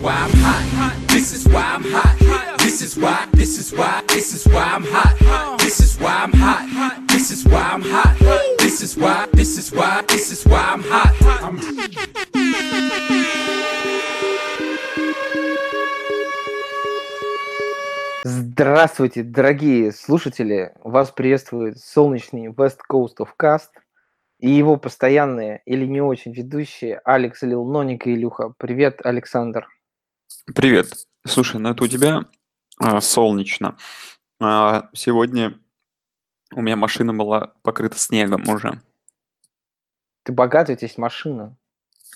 why I'm hot. This is why I'm hot. This is why, this is why, this is why I'm hot. This is why I'm hot. This is why I'm hot. This is why, this is why, this is why I'm hot. I'm Здравствуйте, дорогие слушатели! Вас приветствует солнечный West Coast of Cast и его постоянные или не очень ведущие Алекс Лил Ноник и Илюха. Привет, Александр. Привет. Слушай, ну это у тебя а, солнечно. А, сегодня у меня машина была покрыта снегом уже. Ты богатый, у тебя есть машина.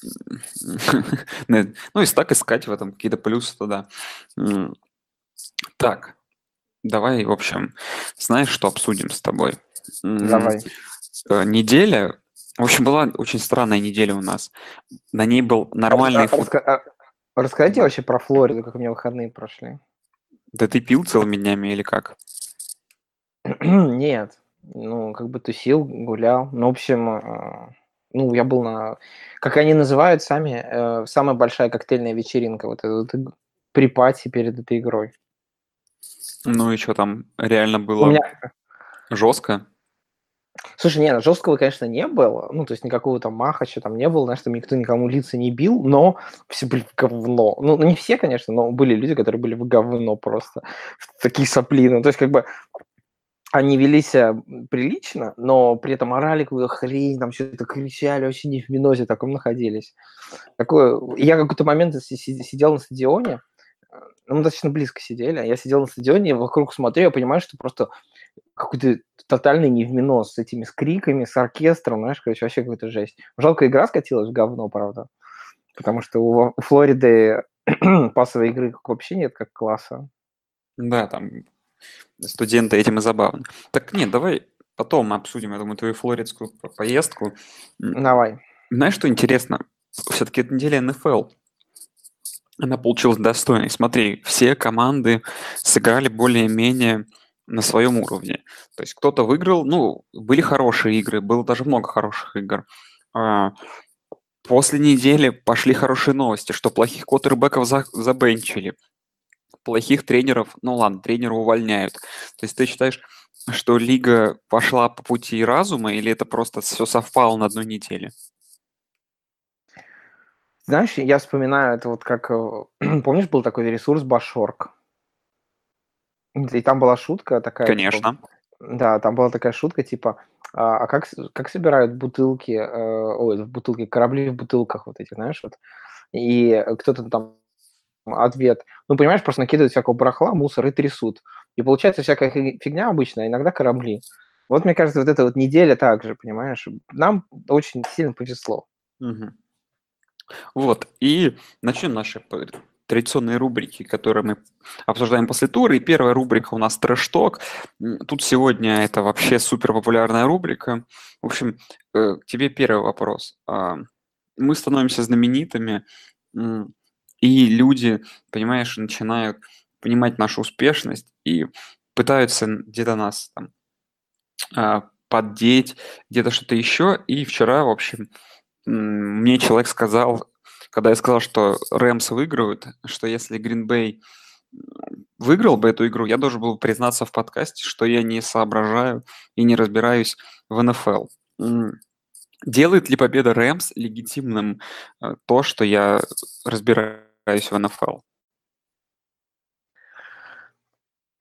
Ну, если так искать в этом какие-то плюсы, то да. М, Так, давай, в общем, знаешь, что обсудим с тобой? М, Давай. э, Неделя, в общем, была очень странная неделя у нас. На ней был нормальный фут... раска- а- Расскажите вообще про Флориду, как у меня выходные прошли. Да ты пил целыми днями или как? Нет, ну, как бы тусил, гулял. Ну, в общем, э, ну, я был на, как они называют сами, э, самая большая коктейльная вечеринка, вот это при пати перед этой игрой. Ну и что там, реально У было меня, жестко? Слушай, нет, жесткого, конечно, не было, ну, то есть никакого там махача там не было, знаешь, там никто никому лица не бил, но все были в говно. Ну, ну, не все, конечно, но были люди, которые были в говно просто, такие сопли. Ну, то есть, как бы, они вели себя прилично, но при этом орали какую-то хрень, там что-то кричали, вообще не в минозе таком находились. Такое... Я какой-то момент си- си- сидел на стадионе, э, ну, мы достаточно близко сидели, я сидел на стадионе, вокруг смотрю, я понимаю, что просто какой-то тотальный невминос с этими с криками, с оркестром, знаешь, короче, вообще какая-то жесть. Жалко, игра скатилась в говно, правда, потому что у, у Флориды пасовой игры вообще нет, как класса. Да, там студенты этим и забавны. Так нет, давай потом мы обсудим, я думаю, твою флоридскую по- поездку. Давай. Знаешь, что интересно? Все-таки эта неделя НФЛ, она получилась достойной. Смотри, все команды сыграли более-менее на своем уровне. То есть кто-то выиграл, ну, были хорошие игры, было даже много хороших игр. А, После недели пошли хорошие новости, что плохих квотербеков за- забенчили, плохих тренеров, ну ладно, тренера увольняют. То есть ты считаешь, что лига пошла по пути разума, или это просто все совпало на одной неделе? Знаешь, я вспоминаю это вот как... э, Помнишь, был такой ресурс Башорк? И там была шутка такая... типа, Конечно. Да, там была такая шутка, типа, а, а как, как собирают бутылки, э, ой, в бутылки, корабли в бутылках вот эти, знаешь, вот. И кто-то там ответ, ну, понимаешь, просто накидывают всякого барахла, мусор и трясут. И получается всякая фиг- фигня обычная, иногда корабли. Вот, мне кажется, вот эта вот неделя также, понимаешь, нам очень сильно повезло. Мгм. Вот, и начнем наши п- традиционные рубрики, которые мы обсуждаем после тура. И первая рубрика у нас трэш-ток. Тут сегодня это вообще супер популярная рубрика. В общем, э, к тебе первый вопрос. А, Мы становимся знаменитыми, и люди, понимаешь, начинают понимать нашу успешность и пытаются где-то нас там а, поддеть, где-то что-то еще. И вчера, в общем, мне человек сказал, когда я сказал, что Рэмс выиграют, что если Гринбей выиграл бы эту игру, я должен был признаться в подкасте, что я не соображаю и не разбираюсь в НФЛ. Делает ли победа Рэмс легитимным э, то, что я разбираюсь в НФЛ?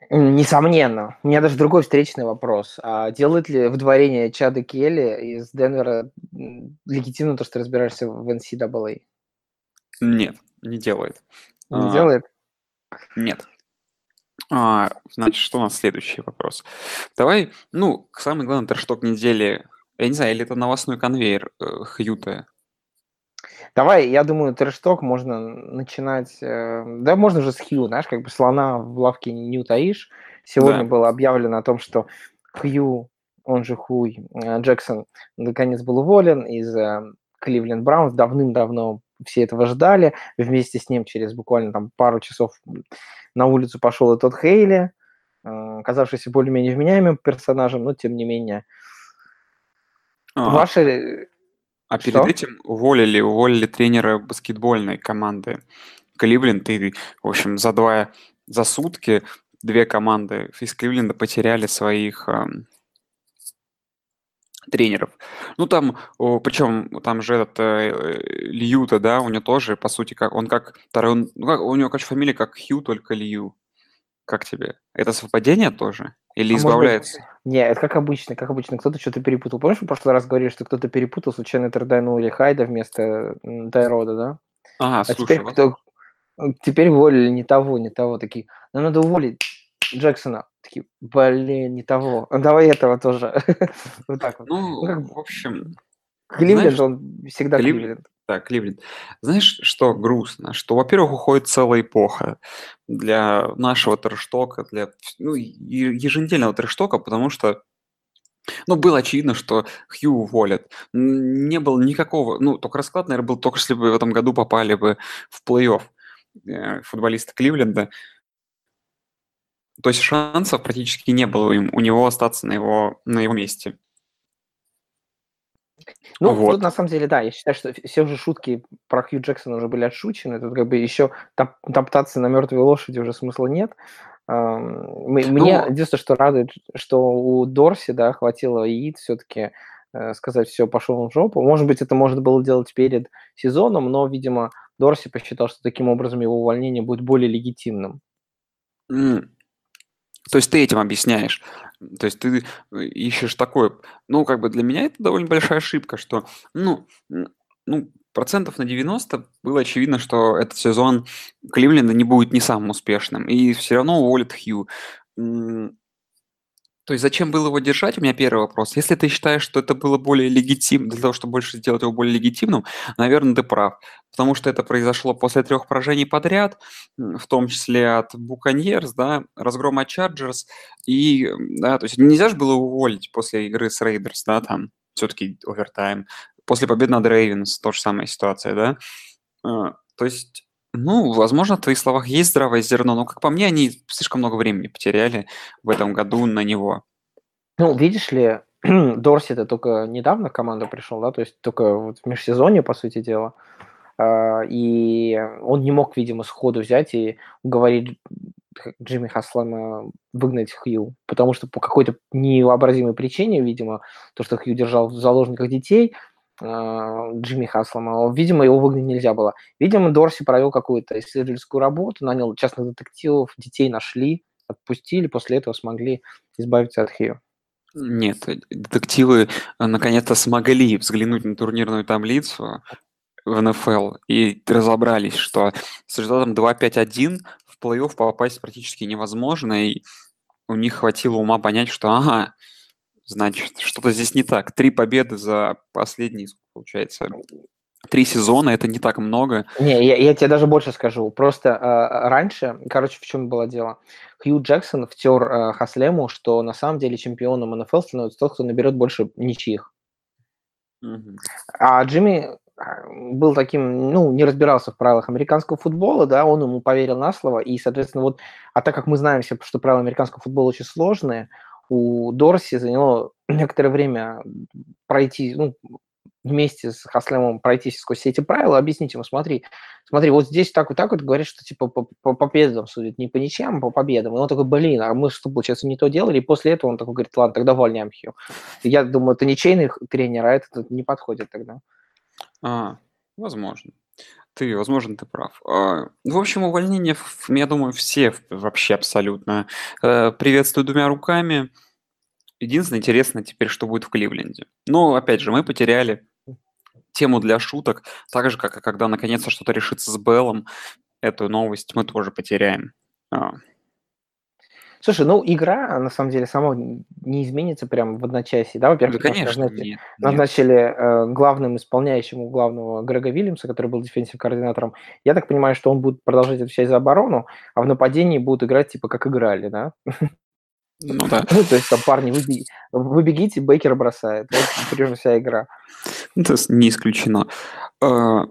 Несомненно. У меня даже другой встречный вопрос. А делает ли выдворение Чада Келли из Денвера легитимно то, что разбираешься в NCAA? Нет, не делает. Не А, делает? Нет. А, значит, что у нас следующий вопрос? Давай, ну, самый главный трэш-ток недели, я не знаю, или это новостной конвейер э, Хьюта. Давай, я думаю, трэшток можно начинать... э, Да, можно уже с Хью, знаешь, как бы слона в лавке не, не утаишь. Сегодня Да. было объявлено о том, что Хью, он же Хуй, э, Джексон, наконец был уволен из э, Кливленд Браунс. Давным-давно все этого ждали. Вместе с ним через буквально там пару часов на улицу пошел и тот Хейли, э, казавшийся более-менее вменяемым персонажем, но тем не менее. А, Ваши... а перед что? этим уволили, уволили тренера баскетбольной команды, Кливленд, и, в общем, за два, за сутки две команды из Кливленда потеряли своих эм, тренеров. Ну, там, причем там же этот э, Льюта, да, у него тоже, по сути, как он как второй, ну, как, у него, короче, фамилия как Хью, только Лью. Как тебе? Это совпадение тоже? Или А может быть, избавляется? не, это как обычно, как обычно, кто-то что-то перепутал. Помнишь, в прошлый раз говорили, что кто-то перепутал, случайно трейданули Хайда вместо Тайрода, да? А, А слушай, теперь вот кто... Теперь уволили не того, не того. Такие, нам надо уволить Джексона. Такие, блин, не того. А Давай этого тоже. Вот так вот. Ну, Ну, в общем, Кливленд, знаешь, он всегда Кливленд, Кливленд. да, Кливленд. Знаешь, что грустно? Что, во-первых, уходит целая эпоха для нашего трэштока, для ну, еженедельного трэштока, потому что Ну, было очевидно, что Хью уволят. Не было никакого... Ну, только расклад, наверное, был только если бы в этом году попали бы в плей-офф э, футболисты Кливленда. То есть шансов практически не было им, у него остаться на его, на его месте. Ну, тут Вот. на самом деле, да, я считаю, что все уже шутки про Хью Джексона уже были отшучены. Тут как бы еще топ- топтаться на мертвой лошади уже смысла нет. Мы- Мне Ну, единственное, что радует, что у Дорси, да, хватило яиц все-таки сказать, все, пошел в жопу. Может быть, это можно было делать перед сезоном, но, видимо, Дорси посчитал, что таким образом его увольнение будет более легитимным. То есть ты этим объясняешь. То есть ты э, ищешь такое... Ну, как бы для меня это довольно большая ошибка, что, ну, ну, процентов на 90 было очевидно, что этот сезон Кливленда не будет не самым успешным. И все равно уволят Хью. То есть зачем было его держать? У меня первый вопрос. Если ты считаешь, что это было более легитимно, для того, чтобы больше сделать его более легитимным, наверное, ты прав. Потому что это произошло после трех поражений подряд, в том числе от Буканьерс, да, разгрома Чарджерс. И, да, то есть нельзя же было уволить после игры с Рейдерс, да, там все-таки овертайм. После победы над Рейвенс тоже самая ситуация, да. А, То есть, ну, возможно, в твоих словах есть здравое зерно, но, как по мне, они слишком много времени потеряли в этом году на него. Ну, видишь ли, Дорси это только недавно в команду пришел, да, то есть только вот в межсезонье, по сути дела. А, И он не мог, видимо, сходу взять и уговорить Джимми Хаслама выгнать Хью, потому что по какой-то невообразимой причине, видимо, то, что Хью держал в заложниках детей, Джимми Хаслама, видимо, его выгнать нельзя было. Видимо, Дорси провел какую-то исследовательскую работу, нанял частных детективов, детей нашли, отпустили, после этого смогли избавиться от Хью. Нет, э, детективы э, наконец-то смогли взглянуть на турнирную таблицу в НФЛ и разобрались, что с результатом 2-5-1 в плей-офф попасть практически невозможно, и у них хватило ума понять, что ага, значит, что-то здесь не так. Три победы за последние, получается, три сезона, это не так много. Не, я, я тебе даже больше скажу. Просто э, раньше, короче, в чем было дело? Хью Джексон втер э, Хаслему, что на самом деле чемпионом НФЛ становится тот, кто наберет больше ничьих. Мгм. А Джимми а, был таким, ну, не разбирался в правилах американского футбола, да, он ему поверил на слово, и, соответственно, вот, а так как мы знаем все, что правила американского футбола очень сложные, у Дорси заняло некоторое время пройти, ну, вместе с Хаслемом пройтись сквозь все эти правила, объяснить ему, смотри, смотри, вот здесь так вот так вот говорит, что типа по, по победам судят, не по ничьям, а по победам. И он такой, блин, а мы что, получается, не то делали? И после этого он такой говорит, ладно, тогда увольняем Хью. Я думаю, это ничейный тренер, а этот не подходит тогда. А, возможно. Ты, возможно, ты прав. А, В общем, увольнение, я думаю, все вообще абсолютно э, приветствую двумя руками. Единственное, интересно теперь, что будет в Кливленде. Но, опять же, мы потеряли тему для шуток, так же, как и когда наконец-то что-то решится с Беллом, эту новость мы тоже потеряем. А, Слушай, ну игра на самом деле сама не изменится прям в одночасье, да? Да, Во-первых, что конечно, назначили, нет, нет. назначили э, главным исполняющим у главного Грега Вильямса, который был дефенсив координатором. Я так понимаю, что он будет продолжать отвечать за оборону, а в нападении будут играть типа как играли, да? Ну да. Ну, то есть там парни, вы, беги- вы бегите, Бейкер бросает. Вот примерно вся игра. Это с- не исключено. А,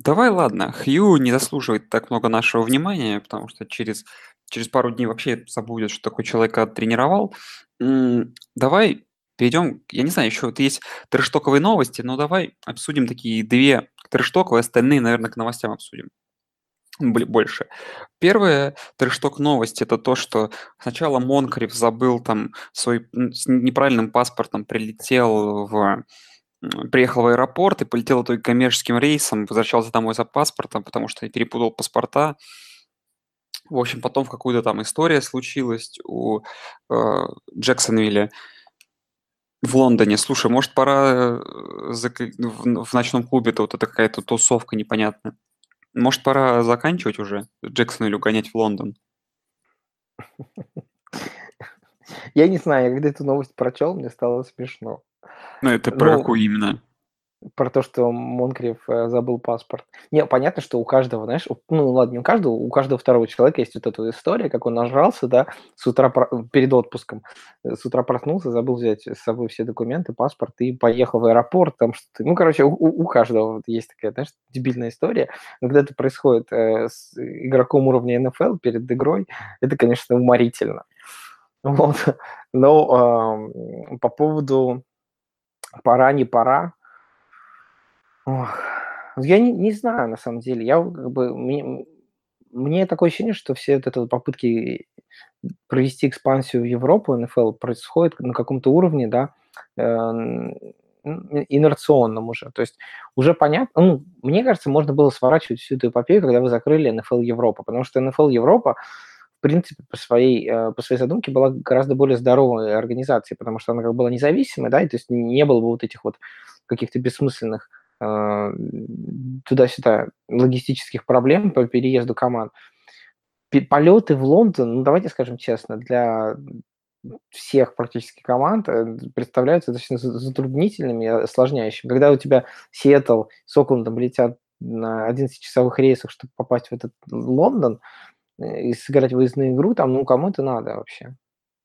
Давай, ладно, Хью не заслуживает так много нашего внимания, потому что через, через пару дней вообще забудет, что такой человек тренировал. Давай перейдем, я не знаю, еще вот есть трэштоковые новости, но давай обсудим такие две трэштоковые, остальные, наверное, к новостям обсудим. Больше. Первое, трешток новость, это то, что сначала Монкриф забыл там свой с неправильным паспортом прилетел в приехал в аэропорт и полетел итоге коммерческим рейсом, возвращался домой за паспортом, потому что перепутал паспорта. В общем, потом в какую-то там история случилась у э, Джексонвилля в Лондоне. Слушай, может, пора э, зак- в, в ночном клубе-то вот это какая-то тусовка непонятная. Может, пора заканчивать уже Джексонвиллю гонять в Лондон? Я не знаю, я когда эту новость прочел, мне стало смешно. Ну, это про Ну, какую именно? Про то, что Монкриф э, забыл паспорт. Не, понятно, что у каждого, знаешь, ну ладно, не у каждого, у каждого второго человека есть вот эта история, как он нажрался, да, с утра перед отпуском, э, с утра проснулся, забыл взять с собой все документы, паспорт и поехал в аэропорт, там что-то. Ну, короче, у, у- каждого вот есть такая, знаешь, дебильная история. Но когда это происходит э, с игроком уровня НФЛ перед игрой, это, конечно, уморительно. Вот. Но ам, по поводу пора, не пора, Ох, я не, не знаю, на самом деле. Я как бы мне, мне такое ощущение, что все вот это вот попытки провести экспансию в Европу НФЛ происходит на каком-то уровне, да, э, инерционном уже. То есть уже понятно, ну, мне кажется, можно было сворачивать всю эту эпопею, когда вы закрыли НФЛ Европа, потому что НФЛ Европа, в принципе, по своей, э, по своей задумке была гораздо более здоровой организацией, потому что она как бы была независимой, да, и то есть не было бы вот этих вот каких-то бессмысленных туда-сюда логистических проблем по переезду команд. Полеты в Лондон, ну давайте скажем честно, для всех практически команд э, представляются достаточно за- затруднительными, осложняющими. Когда у тебя Сиэтл с Оклендом летят на 11-часовых рейсах, чтобы попасть в этот Лондон э, и сыграть выездную игру, там, ну, кому это надо вообще?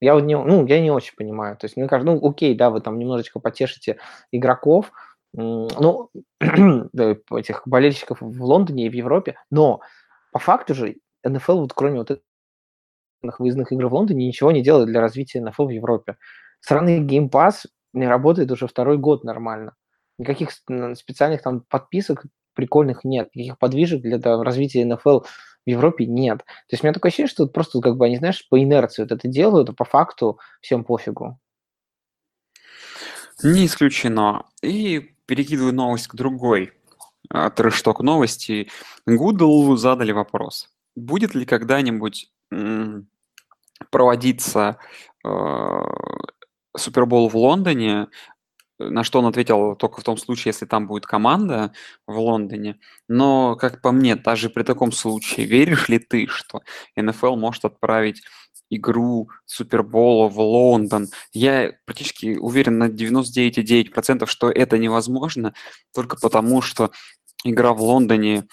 Я вот не, ну, я не очень понимаю. То есть, мне кажется, ну, окей, да, вы там немножечко потешите игроков, ну, этих болельщиков в Лондоне и в Европе, но по факту же НФЛ, вот кроме вот этих выездных игр в Лондоне, ничего не делает для развития НФЛ в Европе. Сраный Pass не работает уже второй год нормально. Никаких специальных там подписок прикольных нет, никаких подвижек для там, развития НФЛ в Европе нет. То есть у меня такое ощущение, что просто как бы они, знаешь, по инерции вот это делают, а по факту всем пофигу. Не исключено. И перекидываю новость к другой. а, Трэшток новости. Google задали вопрос. Будет ли когда-нибудь проводиться э, Супербол в Лондоне, на что он ответил только в том случае, если там будет команда в Лондоне. Но, как по мне, даже при таком случае, веришь ли ты, что НФЛ может отправить игру Супербола в Лондон? Я практически уверен на 99,9%, что это невозможно, только потому, что игра в Лондоне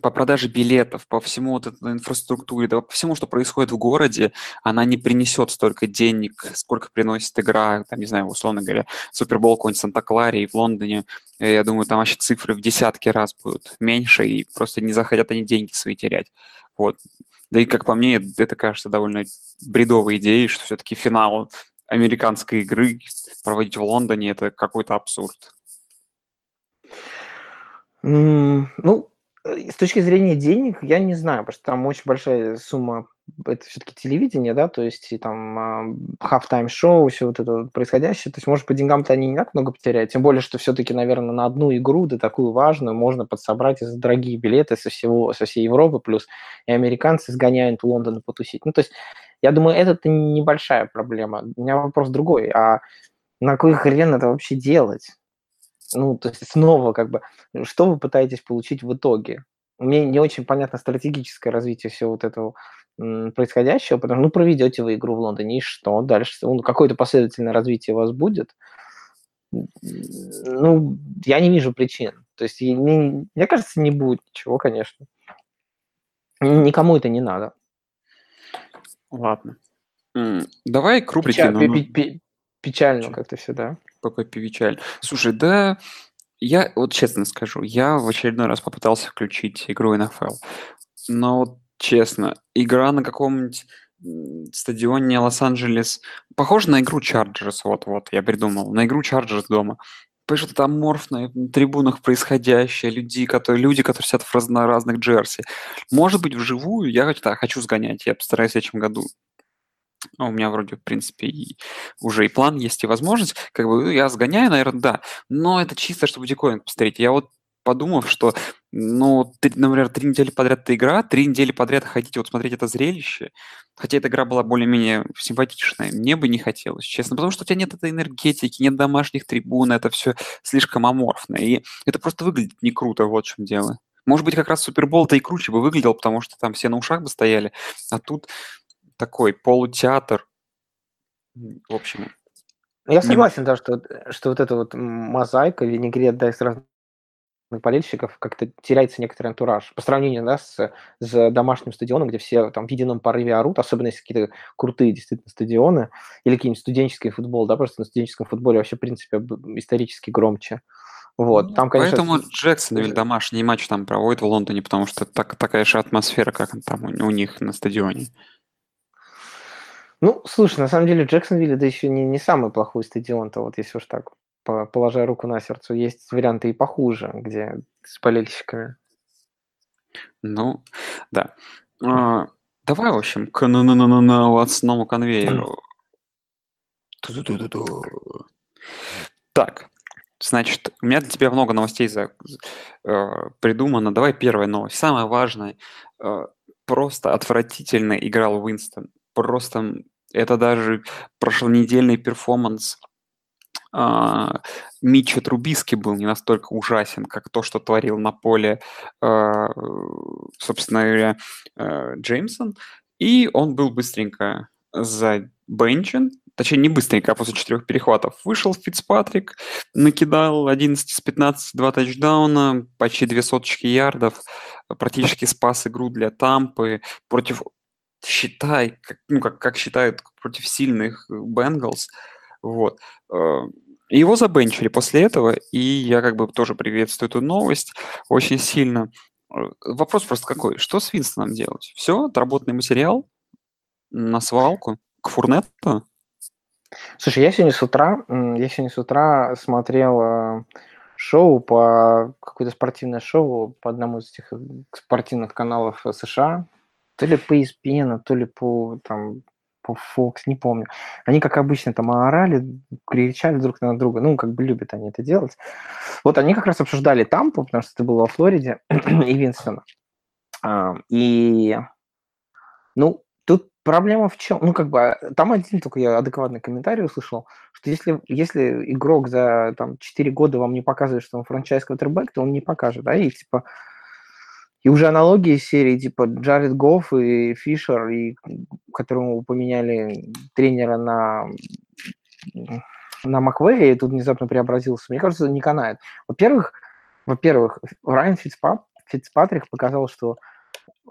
по продаже билетов, по всему вот этой инфраструктуре, да, по всему, что происходит в городе, она не принесет столько денег, сколько приносит игра, там, не знаю, условно говоря, Супербол какой-нибудь в Санта-Кларе и в Лондоне. Э, Я думаю, там вообще цифры в десятки раз будут меньше, и просто не захотят они деньги свои терять. Вот. Да и, как по мне, это кажется довольно бредовой идеей, что все-таки финал американской игры проводить в Лондоне – это какой-то абсурд. Ну, с точки зрения денег, я не знаю, потому что там очень большая сумма, это все-таки телевидение, да, то есть и там halftime шоу, все вот это происходящее, то есть, может, по деньгам-то они не так много потеряют, тем более, что все-таки, наверное, на одну игру, да такую важную, можно подсобрать и за дорогие билеты со всего, со всей Европы, плюс и американцы сгоняют в Лондон потусить. Ну, то есть, я думаю, это небольшая проблема. У меня вопрос другой, а на какой хрен это вообще делать? Ну, то есть снова как бы, что вы пытаетесь получить в итоге? Мне не очень понятно стратегическое развитие всего вот этого происходящего, потому что, ну, проведете вы игру в Лондоне, и что дальше? Ну, какое-то последовательное развитие у вас будет? Ну, я не вижу причин. То есть, не- мне кажется, не будет ничего, конечно. Никому это не надо. Ладно. Давай к рубрике Печа- пе- номер- пе- пе- Печально как-то все, Какой певичаль. Слушай, да, я вот честно скажу, я в очередной раз попытался включить игру NFL. Но вот честно, игра на каком-нибудь стадионе Лос-Анджелес похожа на игру Chargers, вот-вот, я придумал, на игру Chargers дома. вот это аморфное на трибунах происходящее, люди, которые, люди, которые сидят в разно, разных джерси. Может быть, вживую я да, хочу сгонять, я постараюсь в следующем году. Ну, у меня вроде, в принципе, и уже и план есть, и возможность. Как бы ну, я сгоняю, наверное, да. Но это чисто, чтобы дикоинг посмотреть. Я вот подумав, что, ну, ты, например, три недели подряд эта игра, три недели подряд ходить вот смотреть это зрелище, хотя эта игра была более-менее симпатичная, мне бы не хотелось, честно, потому что у тебя нет этой энергетики, нет домашних трибун, это все слишком аморфно, и это просто выглядит не круто, вот в чем дело. Может быть, как раз Супербол-то и круче бы выглядел, потому что там все на ушах бы стояли, а тут такой полутеатр. В общем, Я согласен, да, что, что вот эта вот мозаика, винегрет, да, из разных болельщиков как-то теряется некоторый антураж. По сравнению да, с, с домашним стадионом, где все там в едином порыве орут, особенно если какие-то крутые действительно стадионы, или какие-нибудь студенческие футбол, да, просто на студенческом футболе вообще, в принципе, исторически громче. Вот, ну, там, конечно... Поэтому Джексонвиль домашний матч там проводит в Лондоне, потому что так, такая же атмосфера, как там у, у них на стадионе. Ну, слушай, на самом деле Джексонвилл это еще не, не самый плохой стадион-то, вот если уж так положа руку на сердце. Есть варианты и похуже, где с болельщиками. Ну, да. А, давай, в общем, к новостному конвейеру. Так, значит, у меня для тебя много новостей за, э, придумано. Давай первая новость. Самая важная. Э, просто отвратительно играл Уинстон. Просто это даже прошлонедельный перформанс а, Митча Трубиски был не настолько ужасен, как то, что творил на поле, а, собственно говоря, а, Джеймсон. И он был быстренько забенчен, точнее не быстренько, а после четырех перехватов вышел Фицпатрик, накидал 11 из 15, 2 тачдауна, почти две соточки ярдов, практически спас игру для Тампы против, считай, как, ну, как, как считают, против сильных Бенгалс. Вот. Его забенчили после этого, и я как бы тоже приветствую эту новость очень сильно. Э, вопрос просто какой? Что с Винстоном делать? Все, отработанный материал на свалку к Фурнету? Слушай, я сегодня с утра, я сегодня с утра смотрел э, шоу по какое-то спортивное шоу по одному из этих э, спортивных каналов США, то ли по ESPN, то ли по там по Fox, не помню. Они, как обычно, там орали, кричали друг на друга. Ну, как бы любят они это делать. Вот они как раз обсуждали Тампу, потому что это было во Флориде, и Винстона. А, и, ну, тут проблема в чем? Ну, как бы, а, там один только я адекватный комментарий услышал, что если, если игрок за там, 4 года вам не показывает, что он франчайз квотербек, то он не покажет, да, и типа и уже аналогии серии типа Джаред Гофф и Фишер, и которому поменяли тренера на на Маквея, и тут внезапно преобразился. Мне кажется, не канает. Во-первых, во-первых, Райан Фицпап, Фицпатрик показал, что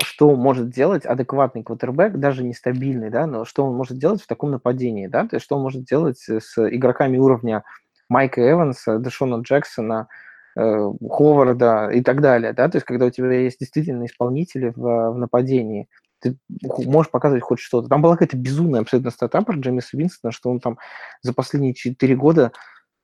что может делать адекватный квотербек, даже нестабильный, да, но что он может делать в таком нападении, да, то есть что он может делать с игроками уровня Майка Эванса, Дэшона Джексона, Ховарда и так далее, да, то есть когда у тебя есть действительно исполнители в, в нападении, ты можешь показывать хоть что-то. Там была какая-то безумная абсолютно стата про Джеймиса Винстона, что он там за последние 4 года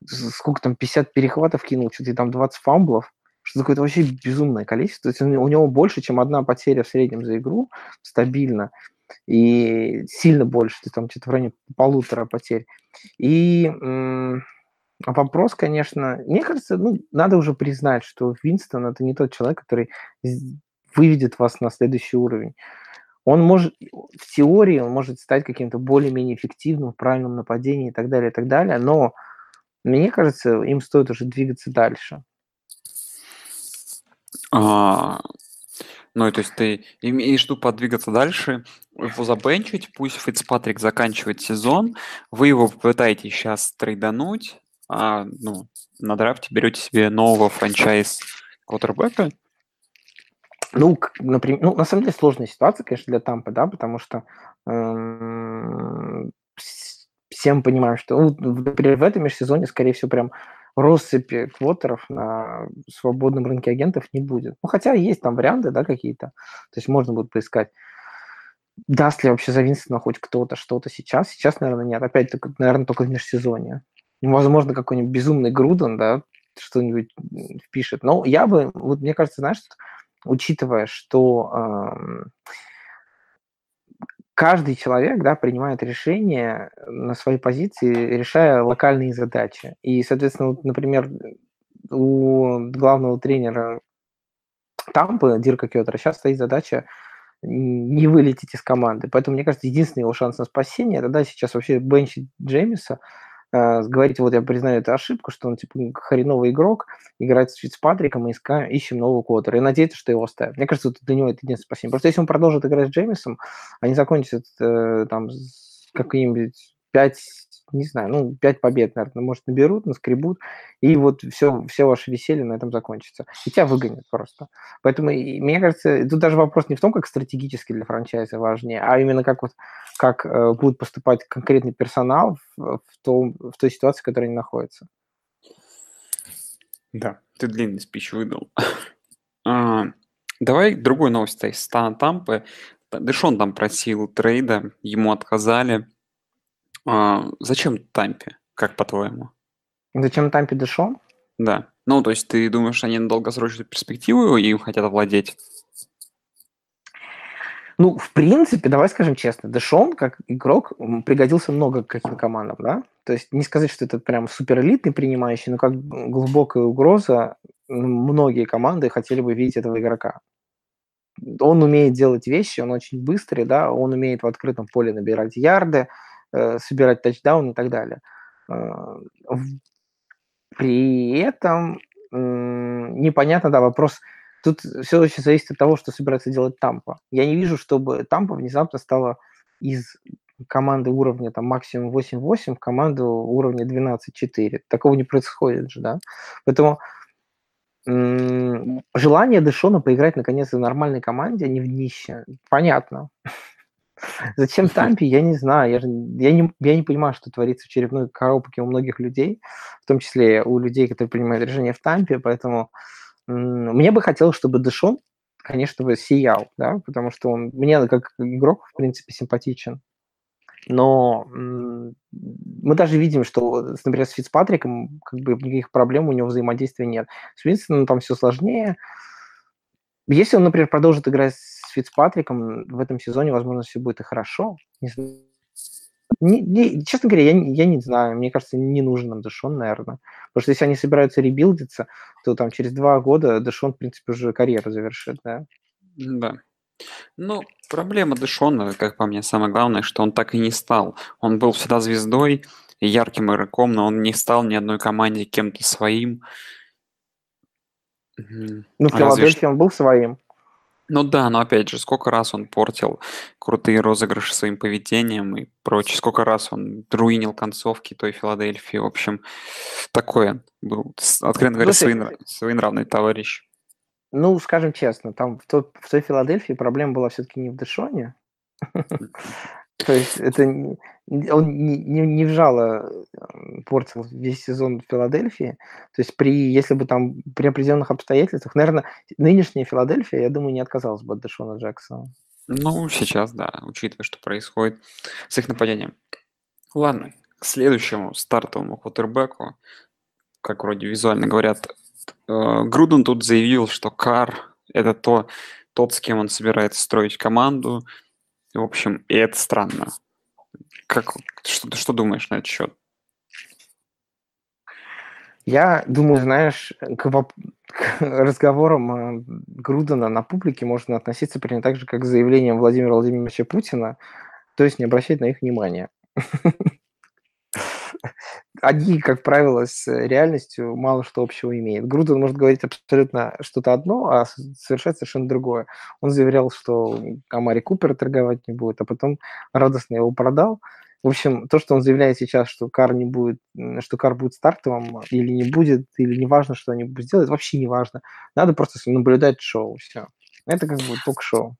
сколько там, 50 перехватов кинул, что-то там 20 фамблов, что такое-то вообще безумное количество. То есть у него больше, чем одна потеря в среднем за игру, стабильно, и сильно больше, есть там что-то в районе полутора потерь. И м- Вопрос, конечно, мне кажется, ну, надо уже признать, что Винстон это не тот человек, который выведет вас на следующий уровень. Он может, в теории, он может стать каким-то более-менее эффективным в правильном нападении и так далее, и так далее, но мне кажется, им стоит уже двигаться дальше. А, ну, то есть ты имеешь в виду подвигаться дальше, его забенчить, пусть Фицпатрик заканчивает сезон, вы его попытаетесь сейчас трейдануть, а, ну, на драфте берете себе нового франчайз квотербека? Ну, например, ну, на самом деле сложная ситуация, конечно, для Тампы, да, потому что эм, все мы понимаем, что, ну, например, в этом межсезоне, скорее всего, прям россыпи квотеров на свободном рынке агентов не будет. Ну, хотя есть там варианты, да, какие-то. То есть можно будет поискать. Даст ли вообще за Винстона хоть кто-то что-то сейчас? Сейчас, наверное, нет. Опять, только, наверное, только в межсезонье. Возможно, какой-нибудь безумный Груден, да, что-нибудь впишет. Но я бы, вот мне кажется, знаешь, учитывая, что э, каждый человек, да, принимает решения на своей позиции, решая локальные задачи. И, соответственно, вот, например, у главного тренера Тампы, Дирка Кётера, сейчас стоит задача не вылететь из команды. Поэтому, мне кажется, единственный его шанс на спасение, это да, сейчас вообще бенчить Джеймиса, э, говорить, вот я признаю эту ошибку, что он типа хреновый игрок, играет с Фицпатриком, и иска, ищем нового квотера, и надеяться, что его оставят. Мне кажется, вот для него это единственное спасение. Просто если он продолжит играть с Джеймисом, они закончат э, там какие-нибудь 5 не знаю, ну, 5 побед, наверное, может, наберут, наскребут, и вот все, все ваше веселье на этом закончится. И тебя выгонят просто. Поэтому, и, мне кажется, тут даже вопрос не в том, как стратегически для франчайза важнее, а именно как вот как э, будет поступать конкретный персонал в, в, том, в той ситуации, в которой они находятся. Да, ты длинный спич выдал. а, давай другую новость из Тампы. Дэшон там просил трейда, ему отказали. А, зачем Тампе, как по-твоему? Зачем Тампе Дэшон? Да. Ну, то есть ты думаешь, они на долгосрочную перспективу им хотят овладеть? Ну, в принципе, давай скажем честно, Дэшон как игрок пригодился много каким командам, да? То есть не сказать, что это прям суперэлитный принимающий, но как глубокая угроза многие команды хотели бы видеть этого игрока. Он умеет делать вещи, он очень быстрый, да, он умеет в открытом поле набирать ярды, собирать тачдаун и так далее. А, при этом непонятно, да, вопрос, тут все очень зависит от того, что собирается делать Тампа. Я не вижу, чтобы Тампа внезапно стала из команды уровня там максимум 8-8 в команду уровня 12-4. Такого не происходит же, да. Поэтому желание Дэшона поиграть наконец в нормальной команде, а не в днище, понятно. Зачем Тампи, я не знаю. Я, же, я, не, я не понимаю, что творится в черепной коробке у многих людей, в том числе у людей, которые принимают решения в Тампе, поэтому мне бы хотелось, чтобы Дэшон, конечно, бы сиял, да, потому что он мне как игрок, в принципе, симпатичен. Но мы даже видим, что, например, с Фицпатриком как бы никаких проблем у него взаимодействия нет. С Винстоном там все сложнее. Если он, например, продолжит играть с Фицпатриком в этом сезоне, возможно, все будет и хорошо. Не знаю. Не, не, честно говоря, я, я не знаю. Мне кажется, не нужен нам Дэшон, наверное. Потому что если они собираются ребилдиться, то там через два года Дэшон, в принципе, уже карьеру завершит, да? Да. Ну, проблема Дэшона, как по мне, самое главное, что он так и не стал. Он был всегда звездой, ярким игроком, но он не стал ни одной команде кем-то своим. Ну, в Филадельфии он был своим. Ну да, но опять же, сколько раз он портил крутые розыгрыши своим поведением и прочее, сколько раз он руинил концовки той Филадельфии. В общем, такое был, откровенно говоря, Слушай, своенравный товарищ. Ну, скажем честно, там в той, в той Филадельфии проблема была все-таки не в Дэшоне, То есть это он не, не, не вжало портил весь сезон в Филадельфии. То есть при, если бы там при определенных обстоятельствах, наверное, нынешняя Филадельфия, я думаю, не отказалась бы от Дэшона Джексона. Ну, сейчас, да, учитывая, что происходит с их нападением. Ладно, к следующему стартовому квотербеку, как вроде визуально говорят, э, Груден тут заявил, что Кар – это то, тот, с кем он собирается строить команду – в общем, и это странно. Как, что, что думаешь на этот счет? Я думаю, знаешь, к, воп... к разговорам э, Грудена на публике можно относиться примерно так же, как к заявлениям Владимира Владимировича Путина, то есть не обращать на их внимания. они, как правило, с реальностью мало что общего имеют. Груден может говорить абсолютно что-то одно, а совершать совершенно другое. Он заверял, что Амари Купер торговать не будет, а потом радостно его продал. В общем, то, что он заявляет сейчас, что кар не будет, что кар будет стартовым или не будет, или не важно, что они будут сделать, вообще не важно. Надо просто наблюдать шоу, все. Это как бы ток-шоу.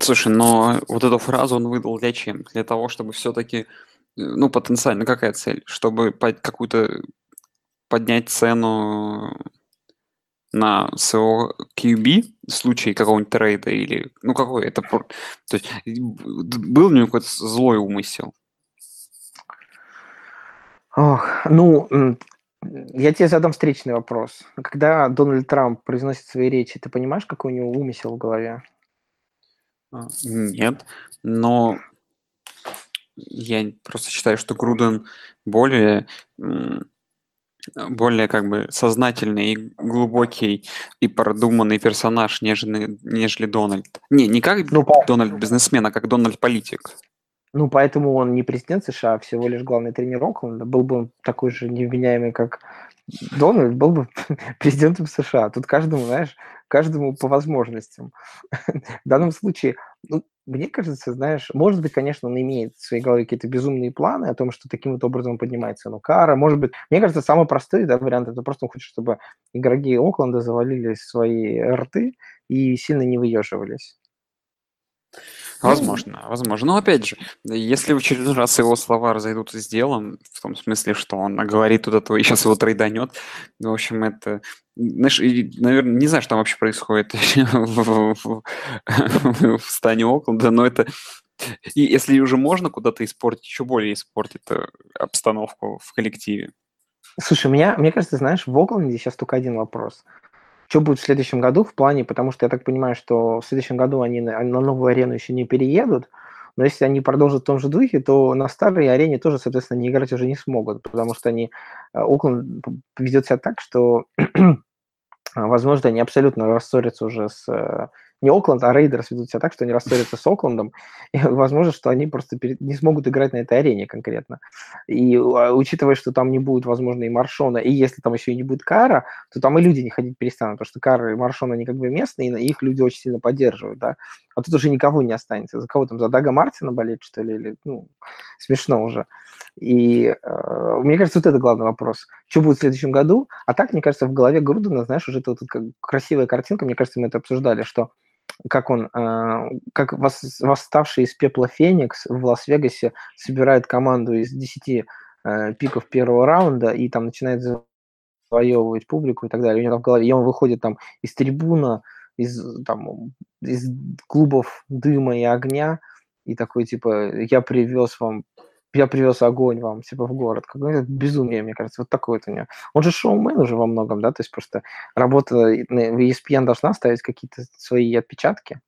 Слушай, но вот эту фразу он выдал для чем? Для того, чтобы все-таки ну, потенциально какая цель? Чтобы под какую-то поднять цену на своего QB в случае какого-нибудь трейда или... Ну, какой это... То есть был у него какой-то злой умысел? Ох, ну, я тебе задам встречный вопрос. Когда Дональд Трамп произносит свои речи, ты понимаешь, какой у него умысел в голове? А, нет, но я просто считаю, что Груден более более как бы сознательный и глубокий и продуманный персонаж, нежели, нежели Дональд. Не, не как ну, Дональд бизнесмен, а как Дональд политик. Ну, поэтому он не президент США, а всего лишь главный тренер Окленда. Был бы он такой же невменяемый, как Дональд, был бы президентом США. Тут каждому, знаешь, каждому по возможностям. В данном случае, ну, мне кажется, знаешь, может быть, конечно, он имеет в своей голове какие-то безумные планы о том, что таким вот образом поднимается ну кара. Может быть, мне кажется, самый простой да, вариант это просто он хочет, чтобы игроки Окленда завалили свои рты и сильно не выеживались. Возможно, возможно. Но опять же, если в очередной раз его слова разойдутся с делом, в том смысле, что он говорит туда то и сейчас его трейданет, в общем, это... Знаешь, наверное, не знаю, что там вообще происходит в, в, в стане Окленда, но это... И если уже можно куда-то испортить, еще более испортит э, обстановку в коллективе. Слушай, меня, мне кажется, знаешь, в Окленде сейчас только один вопрос – что будет в следующем году в плане, потому что я так понимаю, что в следующем году они на, на новую арену еще не переедут, но если они продолжат в том же духе, то на старой арене тоже, соответственно, не играть уже не смогут, потому что они, э, Окленд ведет себя так, что, возможно, они абсолютно рассорятся уже с э, не Окленд, а Рейдерс ведут себя так, что они рассорятся с Оклендом, и возможно, что они просто перед... не смогут играть на этой арене конкретно. И а, учитывая, что там не будет, возможно, и Маршона, и если там еще и не будет Кара, то там и люди не ходить перестанут, потому что Кара и Маршон, они как бы местные, и их люди очень сильно поддерживают, да. А тут уже никого не останется. За кого там, за Дага Мартина болеть, что ли? Или, ну, смешно уже. И э, мне кажется, вот это главный вопрос. Что будет в следующем году? А так, мне кажется, в голове Грудена, знаешь, уже тут, как красивая картинка, мне кажется, мы это обсуждали, что как он, э, как восставший из пепла Феникс в Лас-Вегасе собирает команду из 10 э, пиков первого раунда и там начинает завоевывать публику и так далее. У него в голове, и он выходит там из трибуна, из, там, из клубов дыма и огня, и такой, типа, я привез вам я привез огонь вам, типа, в город. Какое-то безумие, мне кажется, вот такое вот у него. Он же шоумен уже во многом, да, то есть просто работа в ESPN должна ставить какие-то свои отпечатки.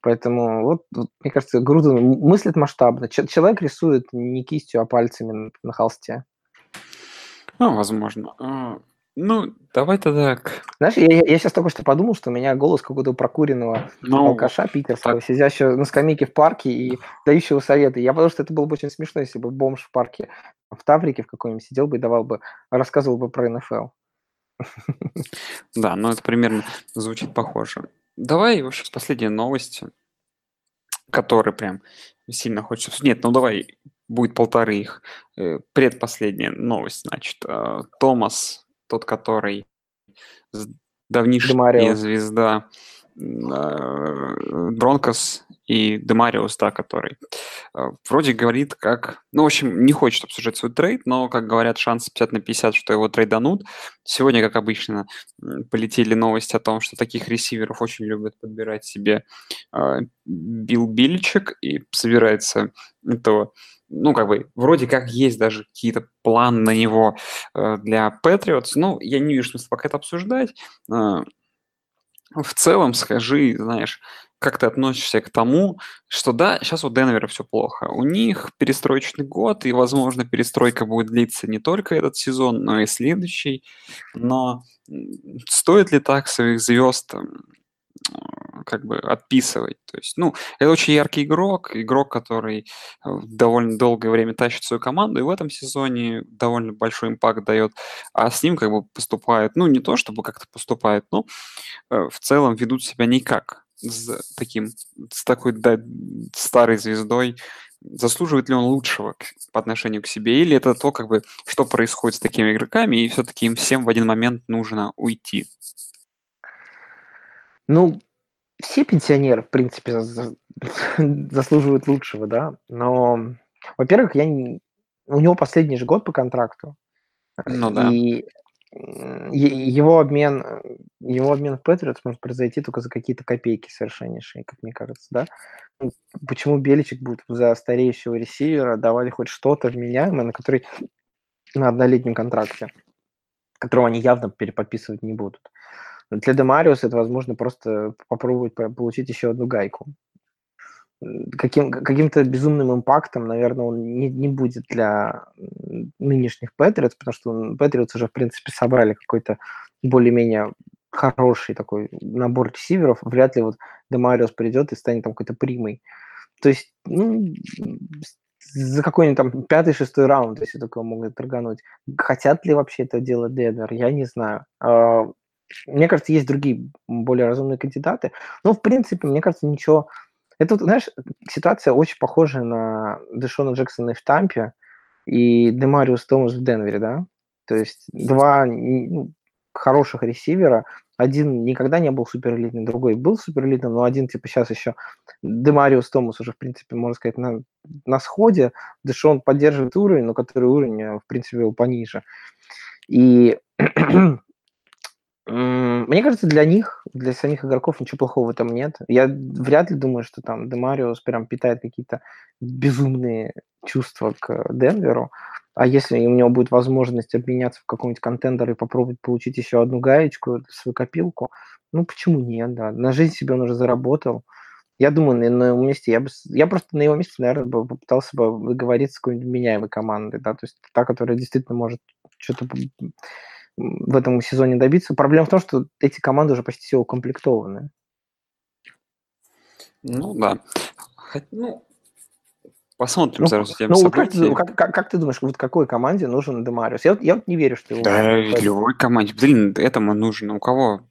Поэтому вот, вот мне кажется, Груден мыслит масштабно. Человек рисует не кистью, а пальцами на, на холсте. Ну, возможно. Ну, давай тогда... Знаешь, я, я сейчас только что подумал, что у меня голос какого-то прокуренного ну, алкаша питерского, так. сидящего на скамейке в парке и дающего советы. Я подумал, что это было бы очень смешно, если бы бомж в парке в Таврике в каком-нибудь сидел бы и давал бы, рассказывал бы про НФЛ. Да, ну это примерно звучит похоже. Давай, в общем, последние новости, которые прям сильно хочется... Нет, ну давай, будет полторы их. Э, предпоследняя новость, значит. Э, Томас тот, который давнишняя Демарио. звезда Broncos и Демариус, да, который э, вроде говорит, как... Ну, в общем, не хочет обсуждать свой trade, но, как говорят, шанс 50 на 50, что его трейданут. Сегодня, как обычно, полетели новости о том, что таких ресиверов очень любят подбирать себе э, Билл Бильчик и собирается этого ну, как бы, вроде как есть даже какие-то планы на него э, для Patriots. Ну, я не вижу смысла пока это обсуждать. Э, в целом, скажи, знаешь, как ты относишься к тому, что да, сейчас у Денвера все плохо. У них перестроечный год, и, возможно, перестройка будет длиться не только этот сезон, но и следующий. Но стоит ли так своих звезд как бы отписывать. То есть, ну, это очень яркий игрок, игрок, который э, довольно долгое время тащит свою команду, и в этом сезоне довольно большой импакт дает, а с ним как бы поступают, ну, не то чтобы как-то поступают, но э, в целом ведут себя никак с таким, с такой да, старой звездой, заслуживает ли он лучшего к, по отношению к себе, или это то, как бы, что происходит с такими игроками, и все-таки им всем в один момент нужно уйти. Ну, все пенсионеры, в принципе, заслуживают лучшего, да. Но, во-первых, я не... у него последний же год по контракту. Ну да. И его обмен, его обмен в Патриотс может произойти только за какие-то копейки совершеннейшие, как мне кажется, да. Ну, почему Беличек будет за стареющего ресивера давали хоть что-то вменяемое, на который на однолетнем контракте, которого они явно переподписывать не будут. Для Демариус это, возможно, просто попробовать получить еще одну гайку. Каким, каким-то безумным импактом, наверное, он не, не будет для нынешних Патриотс, потому что Патриотс уже, в принципе, собрали какой-то более-менее хороший такой набор ресиверов. Вряд ли вот Демариус придет и станет там какой-то примой. То есть, ну, за какой-нибудь там пятый-шестой раунд, если такое могут торгануть. Хотят ли вообще это делать Денвер, я не знаю. Мне кажется, есть другие более разумные кандидаты. Но, в принципе, мне кажется, ничего... Это, знаешь, ситуация очень похожа на Дэшона Джексона в Тампе и Демариус Томас в Денвере, да? То есть два ну, хороших ресивера. Один никогда не был суперэлитным, другой был суперэлитным, но один, типа, сейчас еще Демариус Томас уже, в принципе, можно сказать, на, на сходе. Дэшон поддерживает уровень, но который уровень, э, в принципе, его пониже. И мне кажется, для них, для самих игроков ничего плохого в этом нет. Я вряд ли думаю, что там Демариус прям питает какие-то безумные чувства к Денверу. А если у него будет возможность обменяться в каком-нибудь контендер и попробовать получить еще одну гаечку, свою копилку, ну почему нет, да. На жизнь себе он уже заработал. Я думаю, на, на его месте, я бы, я просто на его месте, наверное, бы попытался бы договориться с какой-нибудь меняемой командой, да, то есть та, которая действительно может что-то в этом сезоне добиться. Проблема в том, что эти команды уже почти все укомплектованы. Ну да. Ну, посмотрим ну, за тем ну, как, ты, как, как, ты думаешь, вот какой команде нужен Демариус? Я, я вот не верю, что его... Да, любой команде. Блин, этому нужен. У кого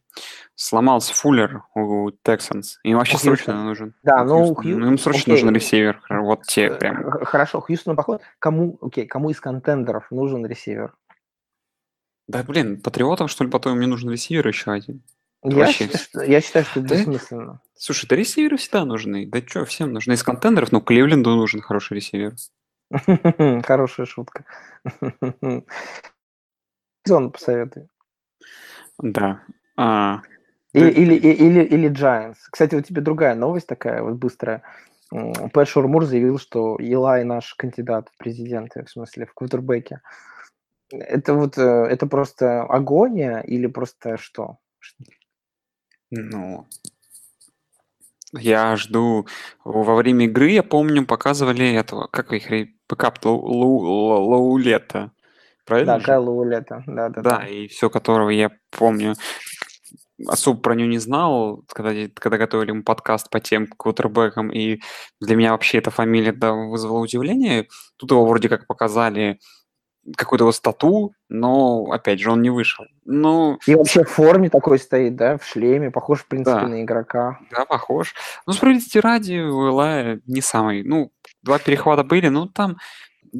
сломался Фуллер у Texans. Им вообще Хьюстон. срочно нужен. Да, ну, Хью... ну им срочно окей. нужен ресивер. Вот те э, прям. Хорошо, Хьюстон поход. Кому, окей, кому из контендеров нужен ресивер? Да, блин, патриотам, что ли, потом мне нужен ресивер еще один. Я, считаю, что, я считаю, что это да? бессмысленно. Слушай, да ресиверы всегда нужны. Да что, всем нужны. Из контендеров, ну, Кливленду нужен хороший ресивер. Хорошая шутка. Зон посоветуй. Да. А, или, или, или, или Giants. Кстати, у тебя другая новость такая вот быстрая. Пэт Шурмур заявил, что Илай наш кандидат в президенты, в смысле, в квотербеке. Это вот, э, это просто агония или просто что? Ну, я жду. Во время игры, я помню, показывали этого, как их, пикап Лаулета. Правильно? Да, Кайл Лаулета, да, да. Да, и все, которого я помню. Особо про него не знал, когда, когда готовили ему подкаст по тем квотербекам, и для меня вообще эта фамилия да, вызвала удивление. Тут его вроде как показали какую-то его стату, но, опять же, он не вышел. Ну, И вообще в форме такой стоит, да, в шлеме, похож, в принципе, да. на игрока. Да, похож. Ну, справедливости ради, у Элая не самый. Ну, два перехвата были, но там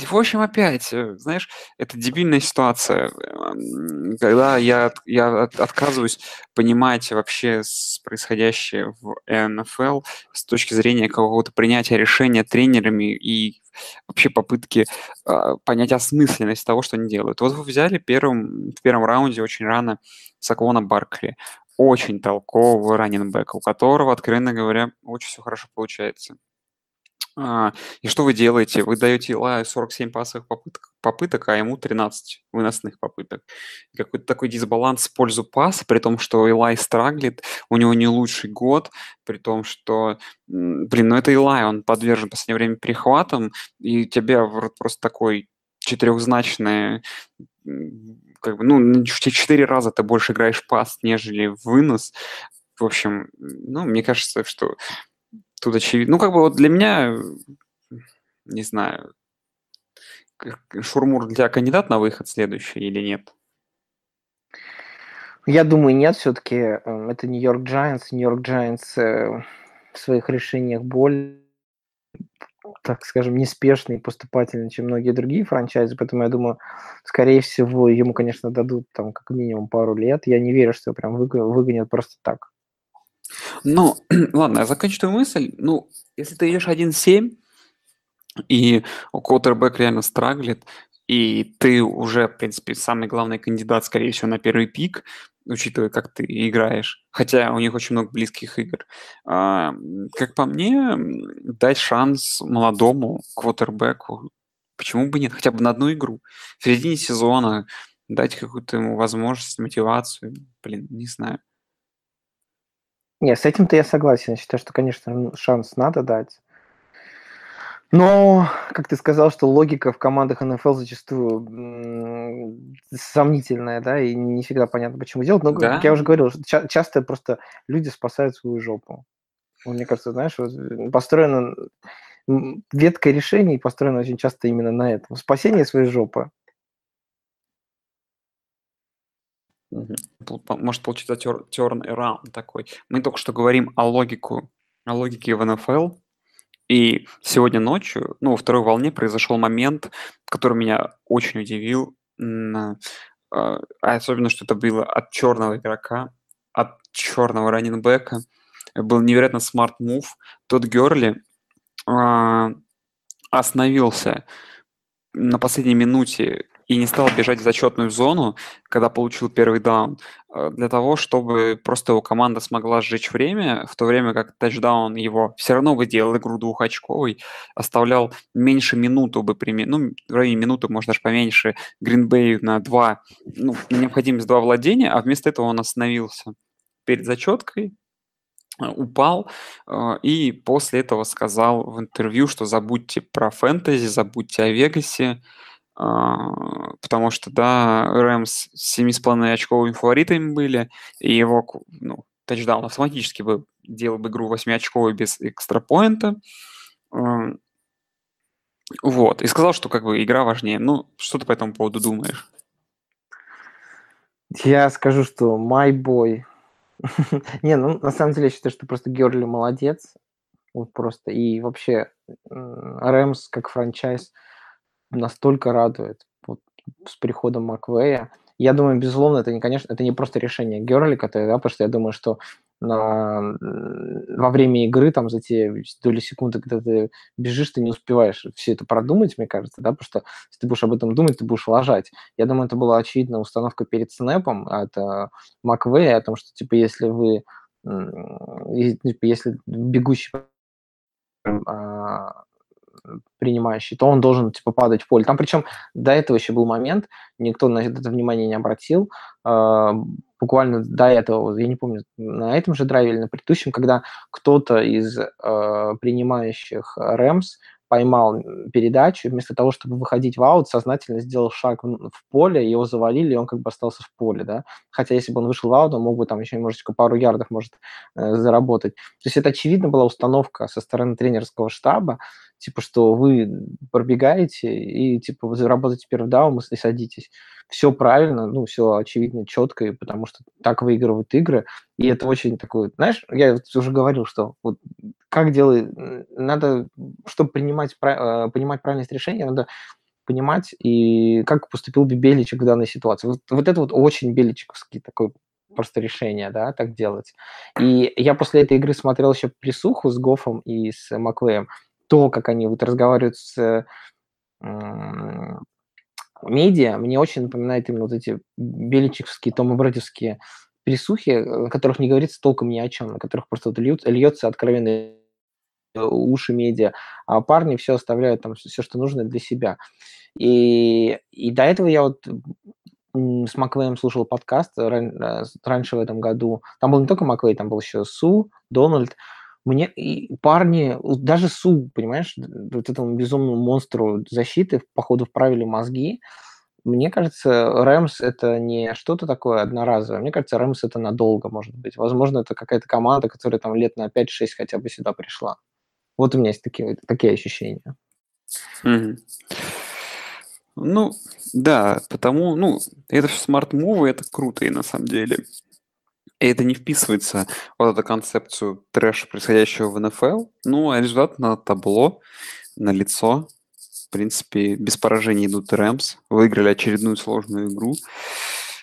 в общем, опять, э, знаешь, это дебильная ситуация, когда я, я отказываюсь понимать вообще происходящее в НФЛ с точки зрения какого-то принятия решения тренерами и вообще попытки э, понять осмысленность того, что они делают. Вот вы взяли первым, в первом раунде очень рано Саквона Баркли, очень толкового раненбека, у которого, откровенно говоря, очень все хорошо получается. А, и что вы делаете? Вы даете Илаю 47 пасовых попыток, попыток, а ему 13 выносных попыток. Какой-то такой дисбаланс в пользу паса, при том, что Илай страглит, у него не лучший год, при том, что, блин, ну это Илай, он подвержен в последнее время перехватам, и у тебя просто такой четырехзначный как бы, ну, четыре раза ты больше играешь пас, нежели вынос. В общем, ну, мне кажется, что тут очевидно. Ну, как бы вот для меня, не знаю, Шурмур для кандидат на выход следующий или нет? Я думаю, нет, все-таки эм, это Нью-Йорк Giants. Нью-Йорк Giants э, в своих решениях более, так скажем, неспешный и поступательный, чем многие другие франчайзы, поэтому я думаю, скорее всего, ему, конечно, дадут там как минимум пару лет. Я не верю, что прям выгонят просто так. Ну, ладно, я заканчиваю мысль. Ну, если ты идешь 1-7, и квотербек реально страглит, и ты уже, в принципе, самый главный кандидат, скорее всего, на первый пик, учитывая, как ты играешь. Хотя у них очень много близких игр. А, как по мне, дать шанс молодому квотербеку Почему бы нет? Хотя бы на одну игру. В середине сезона дать какую-то ему возможность, мотивацию. Блин, не знаю. Не, с этим-то я согласен. Я считаю, что, конечно, шанс надо дать. Но, как ты сказал, что логика в командах НФЛ зачастую сомнительная, да, и не всегда понятно, почему делать. Но, да. как я уже говорил, ча- часто просто люди спасают свою жопу. Мне кажется, знаешь, построено ветка решений построена очень часто именно на этом. Спасение своей жопы. Может получиться turn around такой. Мы только что говорим о логику, о логике в НФЛ, и сегодня ночью, ну, во второй волне произошел момент, который меня очень удивил, а, особенно, что это было от черного игрока, от черного раннинбека. Был невероятно smart move. Тодд Герли а, остановился на последней минуте и не стал бежать в зачетную зону, когда получил первый даун, э, для того, чтобы просто его команда смогла сжечь время, в то время как тачдаун его все равно бы делал игру двухочковой, оставлял меньше минуты бы примерно, ну, в районе минуты, может, даже поменьше, Гринбею на два, ну, на необходимость два владения, а вместо этого он остановился перед зачеткой, э, упал э, и после этого сказал в интервью, что забудьте про фэнтези, забудьте о Вегасе, потому что, да, Рэмс с 7,5 очковыми фаворитами были, и его ну, тачдаун автоматически бы делал бы игру 8-очковой без экстрапоинта. Вот, и сказал, что как бы игра важнее. Ну, что ты по этому поводу думаешь? Я скажу, что my boy. Не, ну, на самом деле, я считаю, что просто Герли молодец. Вот просто. И вообще, Рэмс как франчайз – настолько радует вот, с приходом Маквея. Я думаю, безусловно, это не, конечно, это не просто решение Герли, которое, да, потому что я думаю, что на, во время игры, там, за те доли секунды, когда ты бежишь, ты не успеваешь все это продумать, мне кажется, да, потому что если ты будешь об этом думать, ты будешь лажать. Я думаю, это была очевидная установка перед снэпом от Маквея, о том, что, типа, если вы, типа, если бегущий а, принимающий, то он должен типа падать в поле. Там причем до этого еще был момент, никто на это внимание не обратил. Э, буквально до этого, я не помню, на этом же драйве или на предыдущем, когда кто-то из э, принимающих Рэмс поймал передачу, вместо того, чтобы выходить в аут, сознательно сделал шаг в поле, его завалили, и он как бы остался в поле, да. Хотя если бы он вышел в аут, он мог бы там еще немножечко пару ярдов, может, э, заработать. То есть это, очевидно, была установка со стороны тренерского штаба, типа, что вы пробегаете и, типа, вы заработаете первый даун и садитесь. Все правильно, ну, все очевидно, четко, потому что так выигрывают игры, и это очень такое, знаешь, я уже говорил, что вот как делать, надо, чтобы принимать, э, понимать правильность решения, надо понимать, и как поступил бы Беличек в данной ситуации. Вот, вот это вот очень беличековский такой просто решение, да, так делать. И я после этой игры смотрел еще присуху с Гофом и с Маквеем, то, как они вот разговаривают с медиа, мне очень напоминает именно вот эти беличевские, томобродевские присухи, о которых не говорится толком ни о чем, на которых просто вот льют, льется откровенный уши медиа, а парни все оставляют там все, что нужно для себя. И, и до этого я вот с Маквеем слушал подкаст э, раньше в этом году. Там был не только Маквей, там был еще Су, Дональд. Мне и парни, даже Су, понимаешь, вот этому безумному монстру защиты, походу, вправили мозги. Мне кажется, Rams это не что-то такое одноразовое. Мне кажется, Rams это надолго, может быть. Возможно, это какая-то команда, которая там лет на 5-6 хотя бы сюда пришла. Вот у меня есть такие, такие ощущения. Mm-hmm. Ну, да, потому, ну, это все smart move ы, это круто и на самом деле. И это не вписывается в вот эту концепцию трэша, происходящего в НФЛ. Ну, а результат на табло, на лицо. В принципе, без поражений идут Рэмс. Выиграли очередную сложную игру.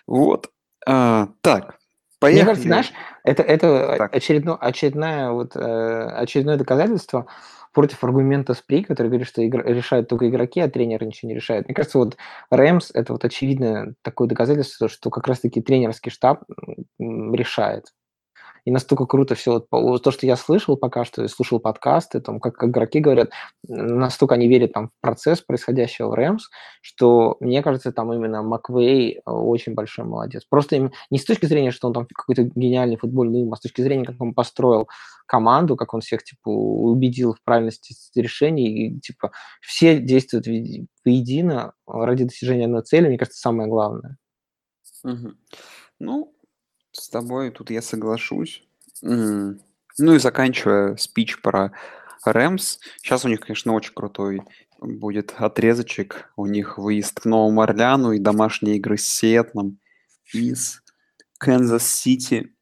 Вот. А, так, поехали. Мне кажется, знаешь, это, это очередно, очередное, вот, э, очередное доказательство против аргумента СПРИ, который говорит, что игр... решают только игроки, а тренеры ничего не решают. Мне кажется, вот Рэмс – это вот очевидное такое доказательство, что как раз-таки тренерский штаб решает. И настолько круто все, вот, то, что я слышал пока что, слушал подкасты, там, как, как игроки говорят, настолько они верят там, в процесс происходящего в Рэмс, что мне кажется, там именно Маквей э, очень большой молодец. Просто им, не с точки зрения, что он там какой-то гениальный футбольный ум, а с точки зрения, как он построил команду, как он всех типа убедил в правильности решений, и типа все действуют воедино ради достижения одной цели, мне кажется, самое главное. Угу. Ну, с тобой тут я соглашусь. Ну и заканчивая спич про Rams. Сейчас у них, конечно, очень крутой будет отрезочек. У них выезд к Новому Орлеану и домашние игры с Сиэтлом и с Канзас-Сити.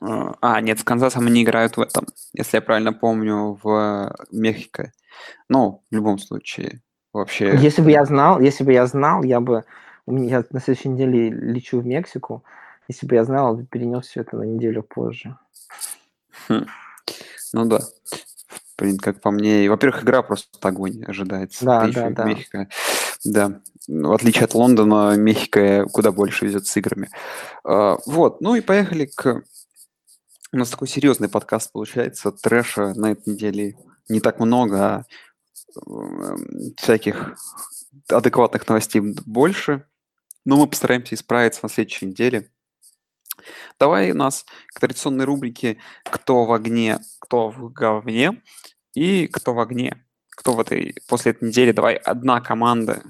А, а, нет, с Канзасом они играют в этом, если я правильно помню, в Мехико. Ну, в любом случае, вообще... Если бы я знал, если бы я знал, я бы... Я на следующей неделе лечу в Мексику. Если бы я знал, перенес все это на неделю позже. Хм. Ну да. Блин, как по мне, во-первых, игра просто огонь ожидается. Да, да, да. Мехико. Да. В отличие от Лондона, Мехико куда больше везет с играми. Uh, вот, ну и поехали к... У нас такой серьезный подкаст получается. Трэша на этой неделе не так много, а всяких адекватных новостей больше. Но мы постараемся исправиться на следующей неделе. Давай у нас к традиционной рубрике «Кто в огне, кто в говне» и «Кто в огне». Кто в этой, после этой недели, давай одна команда,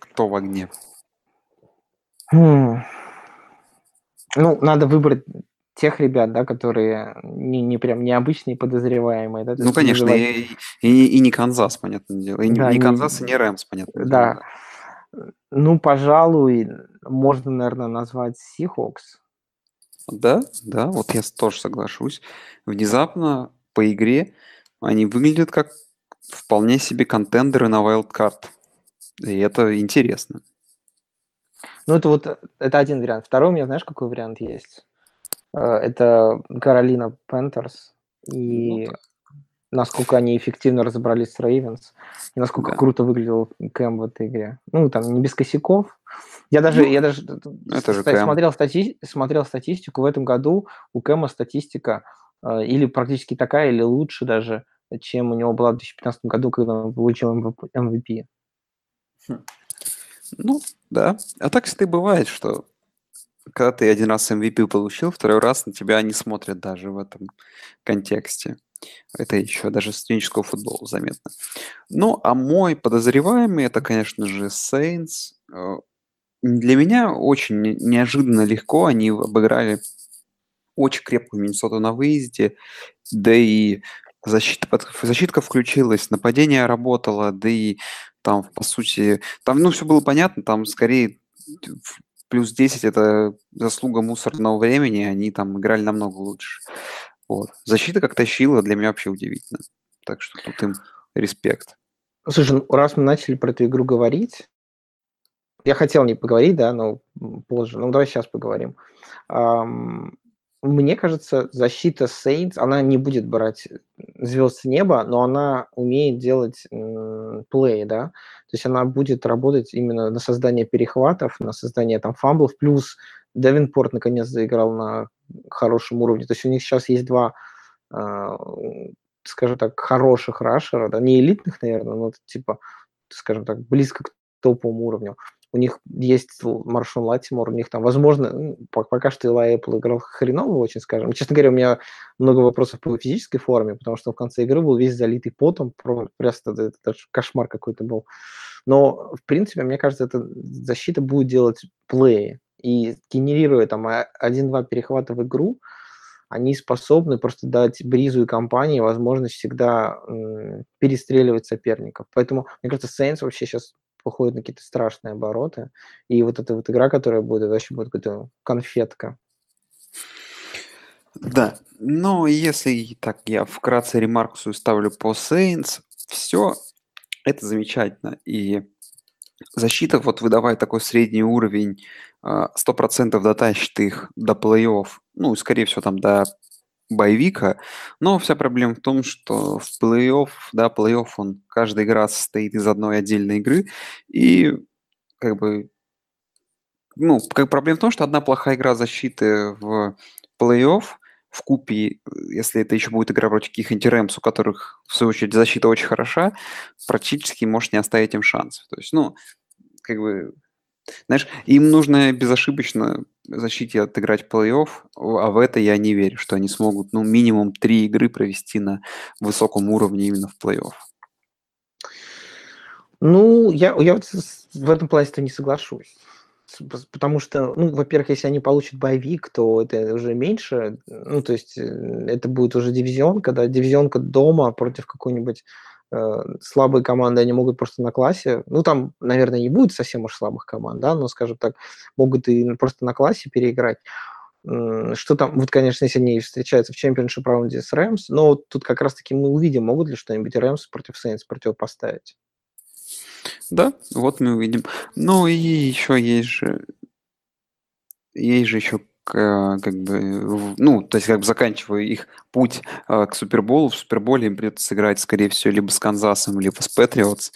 кто в огне. Хм. Ну, надо выбрать тех ребят, да, которые не, не прям необычные подозреваемые. Да, ну, конечно, называть... и, и, и не Канзас, понятное дело. И да, не, не Канзас, и не Rams, понятное да. дело. Ну, пожалуй, можно, наверное, назвать Seahawks. Да, да, вот я тоже соглашусь. Внезапно по игре они выглядят как вполне себе contender ы на wildcard. И это интересно. Ну, это вот это один вариант. Второй у меня, знаешь, какой вариант есть? Э, это Carolina Panthers. И ну, насколько они эффективно разобрались с Рейвенс, и насколько да. круто выглядел Кэм в этой игре. Ну, там, не без косяков. Я даже, ну, я даже это же смотрел, стати смотрел статистику. В этом году у Кэма статистика э, или практически такая, или лучше даже, чем у него была в 2015 году, когда он получил MVP. Хм. Ну, да. А так, кстати, бывает, что когда ты один раз MVP получил, второй раз на тебя не смотрят даже в этом контексте. Это еще даже студенческого футбола заметно. Ну, а мой подозреваемый, это, конечно же, Saints. Э, для меня очень неожиданно легко они обыграли очень крепкую Миннесоту на выезде, да и защита, защитка включилась, нападение работало, да и там, по сути, там, ну, все было понятно, там скорее плюс 10 это заслуга мусорного времени, они там играли намного лучше. Вот. Защита как тащила, для меня вообще удивительно. Так что тут им респект. Слушай, ну, раз мы начали про эту игру говорить, я хотел не поговорить, да, но позже. Ну, давай сейчас поговорим. Um, мне кажется, защита Saints, она не будет брать звезд с неба, но она умеет делать плей, да. То есть она будет работать именно на создание перехватов, на создание там фамблов, плюс Девинпорт наконец заиграл на хорошем уровне. То есть у них сейчас есть два, э, скажем так, хороших рашера, да, не элитных, наверное, но типа, скажем так, близко к топовому уровню. У них есть Маршал Латимор, у них там, возможно, пока что Илай Apple играл хреново очень, скажем. Честно говоря, у меня много вопросов по физической форме, потому что в конце игры был весь залитый потом, просто это, это кошмар какой-то был. Но, в принципе, мне кажется, эта защита будет делать плей и генерируя там один-два перехвата в игру, они способны просто дать Бризу и компании возможность всегда перестреливать соперников. Поэтому, мне кажется, Saints вообще сейчас выходит на какие-то страшные обороты. И вот эта вот игра, которая будет, это вообще будет какая-то конфетка. Да, но если так я вкратце ремарку ставлю по Saints, все это замечательно. И защита вот выдавая такой средний уровень, 100% а, дотащит их до плей-офф, ну, скорее всего, там до боевика, но вся проблема в том, что в плей-офф, да, плей-офф, он, каждая игра состоит из одной отдельной игры, и как бы, ну, как проблема в том, что одна плохая игра защиты в плей-офф в купе, если это еще будет игра против каких-нибудь Рэмс, у которых, в свою очередь, защита очень хороша, практически может не оставить им шансов. То есть, ну, как бы, знаешь, им нужно безошибочно защите отыграть плей-офф, а в это я не верю, что они смогут, ну, минимум три игры провести на высоком уровне именно в плей-офф. Ну, я, я вот в этом плане-то не соглашусь. Потому что, ну, во-первых, если они получат боевик, то это уже меньше. Ну, то есть э, это будет уже дивизион, когда дивизионка дома против какой-нибудь э, слабой команды, они могут просто на классе, ну, там, наверное, не будет совсем уж слабых команд, да, но, скажем так, могут и просто на классе переиграть. Что там, вот, конечно, если они встречаются в чемпионшип раунде с Рэмс, но тут как раз-таки мы увидим, могут ли что-нибудь Рэмс против Сейнс противопоставить. Да, вот мы увидим. Ну и еще есть же, есть же еще как бы, ну, то есть как бы заканчивая их путь э, к Суперболу, в Суперболе им придется сыграть, скорее всего, либо с Канзасом, либо с Патриотс.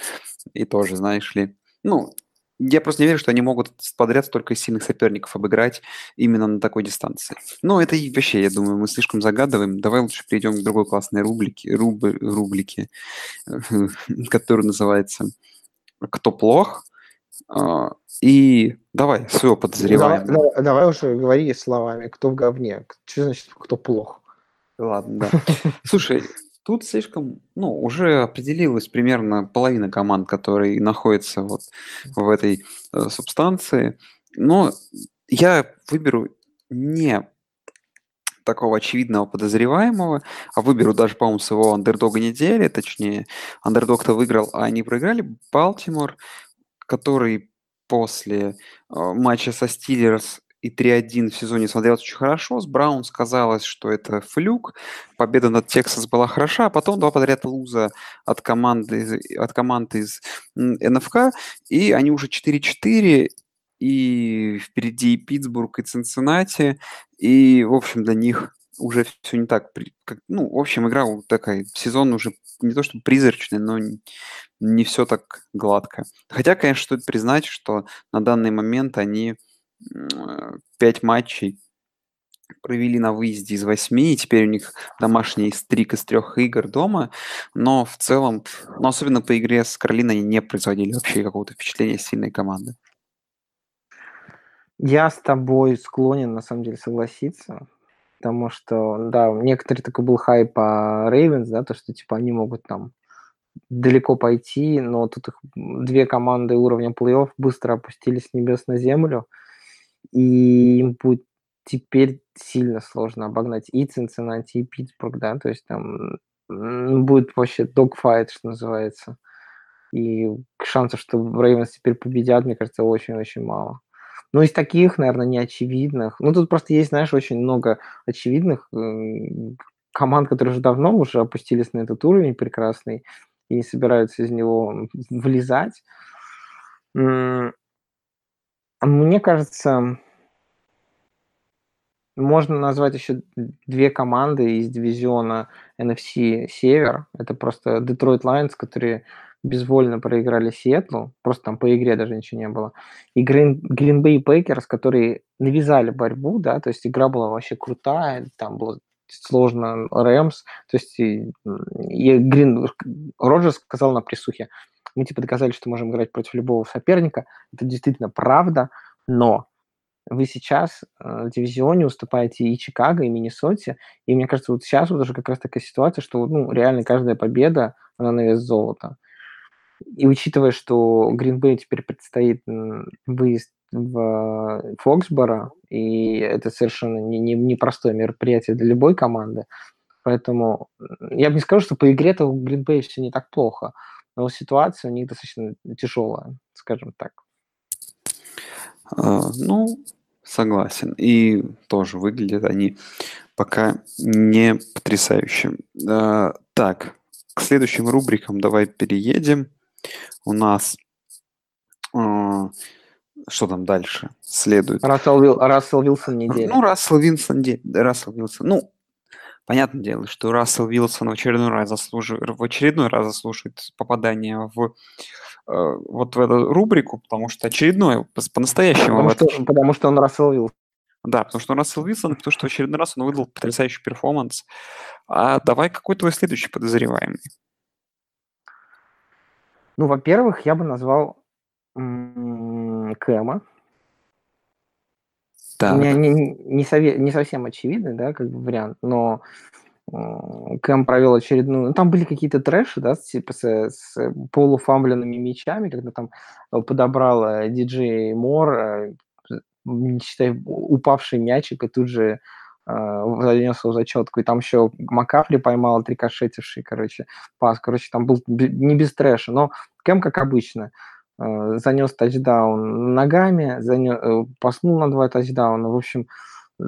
И тоже, знаешь ли, ну, я просто не верю, что они могут подряд столько сильных соперников обыграть именно на такой дистанции. Ну, это и вообще, я думаю, мы слишком загадываем. Давай лучше перейдем к другой классной рубрике, руб, рубрике, которая называется кто плох. А, и давай своего подозреваемого. Давай, давай, давай уже говори словами, кто в говне. Что значит, кто плох? Ладно, да. Слушай, тут слишком, ну, уже определилась примерно половина команд, которые находятся вот в этой э, субстанции. Но я выберу не такого очевидного подозреваемого, а выберу даже, по-моему, своего андердога недели, точнее, андердог-то выиграл, а они проиграли, Балтимор, который после э, матча со Стиллерс и 3-1 в сезоне смотрелся очень хорошо. С Браунс казалось, что это флюк. Победа над Тексас была хороша, а потом два подряд луза от команды, от команды из НФК. И они уже 4-4, и впереди и Питтсбург, и Цинциннати, и, в общем, для них уже все не так, как, ну, в общем, игра такая, сезон уже не то что призрачный, но не, не все так гладко. Хотя, конечно, стоит признать, что на данный момент они пять матчей провели на выезде из восьми, и теперь у них домашний стрик из трех игр дома, но в целом, но особенно по игре с Каролиной не производили вообще какого-то впечатления сильной команды. Я с тобой склонен, на самом деле, согласиться, потому что, да, некоторые такой был хайп по Рейвенс, да, то, что, типа, они могут там далеко пойти, но тут их две команды уровня плей-офф быстро опустились с небес на землю, и им будет теперь сильно сложно обогнать и Цинциннати, и Питтсбург, да, то есть там будет вообще догфайт, что называется. И шансов, что Рейвенс теперь победят, мне кажется, очень-очень мало. Ну, из таких, наверное, неочевидных. Ну, тут просто есть, знаешь, очень много очевидных команд, которые уже давно уже опустились на этот уровень прекрасный и не собираются из него влезать. Мне кажется, можно назвать еще две команды из дивизиона NFC Север. Это просто Detroit Lions, которые безвольно проиграли Сиэтлу, просто там по игре даже ничего не было, и Bay Packers, которые навязали борьбу, да, то есть игра была вообще крутая, там было сложно Рэмс, то есть и, и Грин, Роджерс сказал на присухе, мы типа доказали, что можем играть против любого соперника, это действительно правда, но вы сейчас э, в дивизионе уступаете и Чикаго, и Миннесоте, и мне кажется, вот сейчас вот уже как раз такая ситуация, что ну, реально каждая победа, она на вес золота. И учитывая, что Гринбей теперь предстоит выезд в Фоксборо, и это совершенно не, не, непростое мероприятие для любой команды, поэтому я бы не скажу, что по игре-то у Гринбей все не так плохо, но ситуация у них достаточно тяжелая, скажем так. А, ну, согласен. И тоже выглядят они пока не потрясающе. А, так, к следующим рубрикам давай переедем у нас э, что там дальше следует? Рассел, Вил, Рассел Вилсон неделя. Ну, Рассел Вилсон, Рассел Вилсон. Ну, понятное дело, что Рассел Вилсон в очередной раз заслуживает, в очередной раз заслуживает попадания в э, вот в эту рубрику, потому что очередное, по-настоящему... Потому, что, потому что он Рассел Вилсон. Да, потому что Рассел Уилсон, потому что в очередной раз он выдал потрясающий перформанс. А давай какой твой следующий подозреваемый? Ну, во-первых, я бы назвал м, Кэма. У меня Так. не, не, сове- не совсем очевидный, да, как бы вариант, но м, Кэм провел очередную... Ну, там были какие-то трэши, да, типа с, с полуфамбленными мячами, когда там подобрал э, диджей Мор, э, не считай, упавший мячик, и тут же э, занес его зачетку. И там еще Макафли поймал отрикошетивший, короче, пас. Короче, там был не без трэша, но Кэм, как обычно, э, занес тачдаун ногами, занес, паснул на два тачдауна. В общем, э,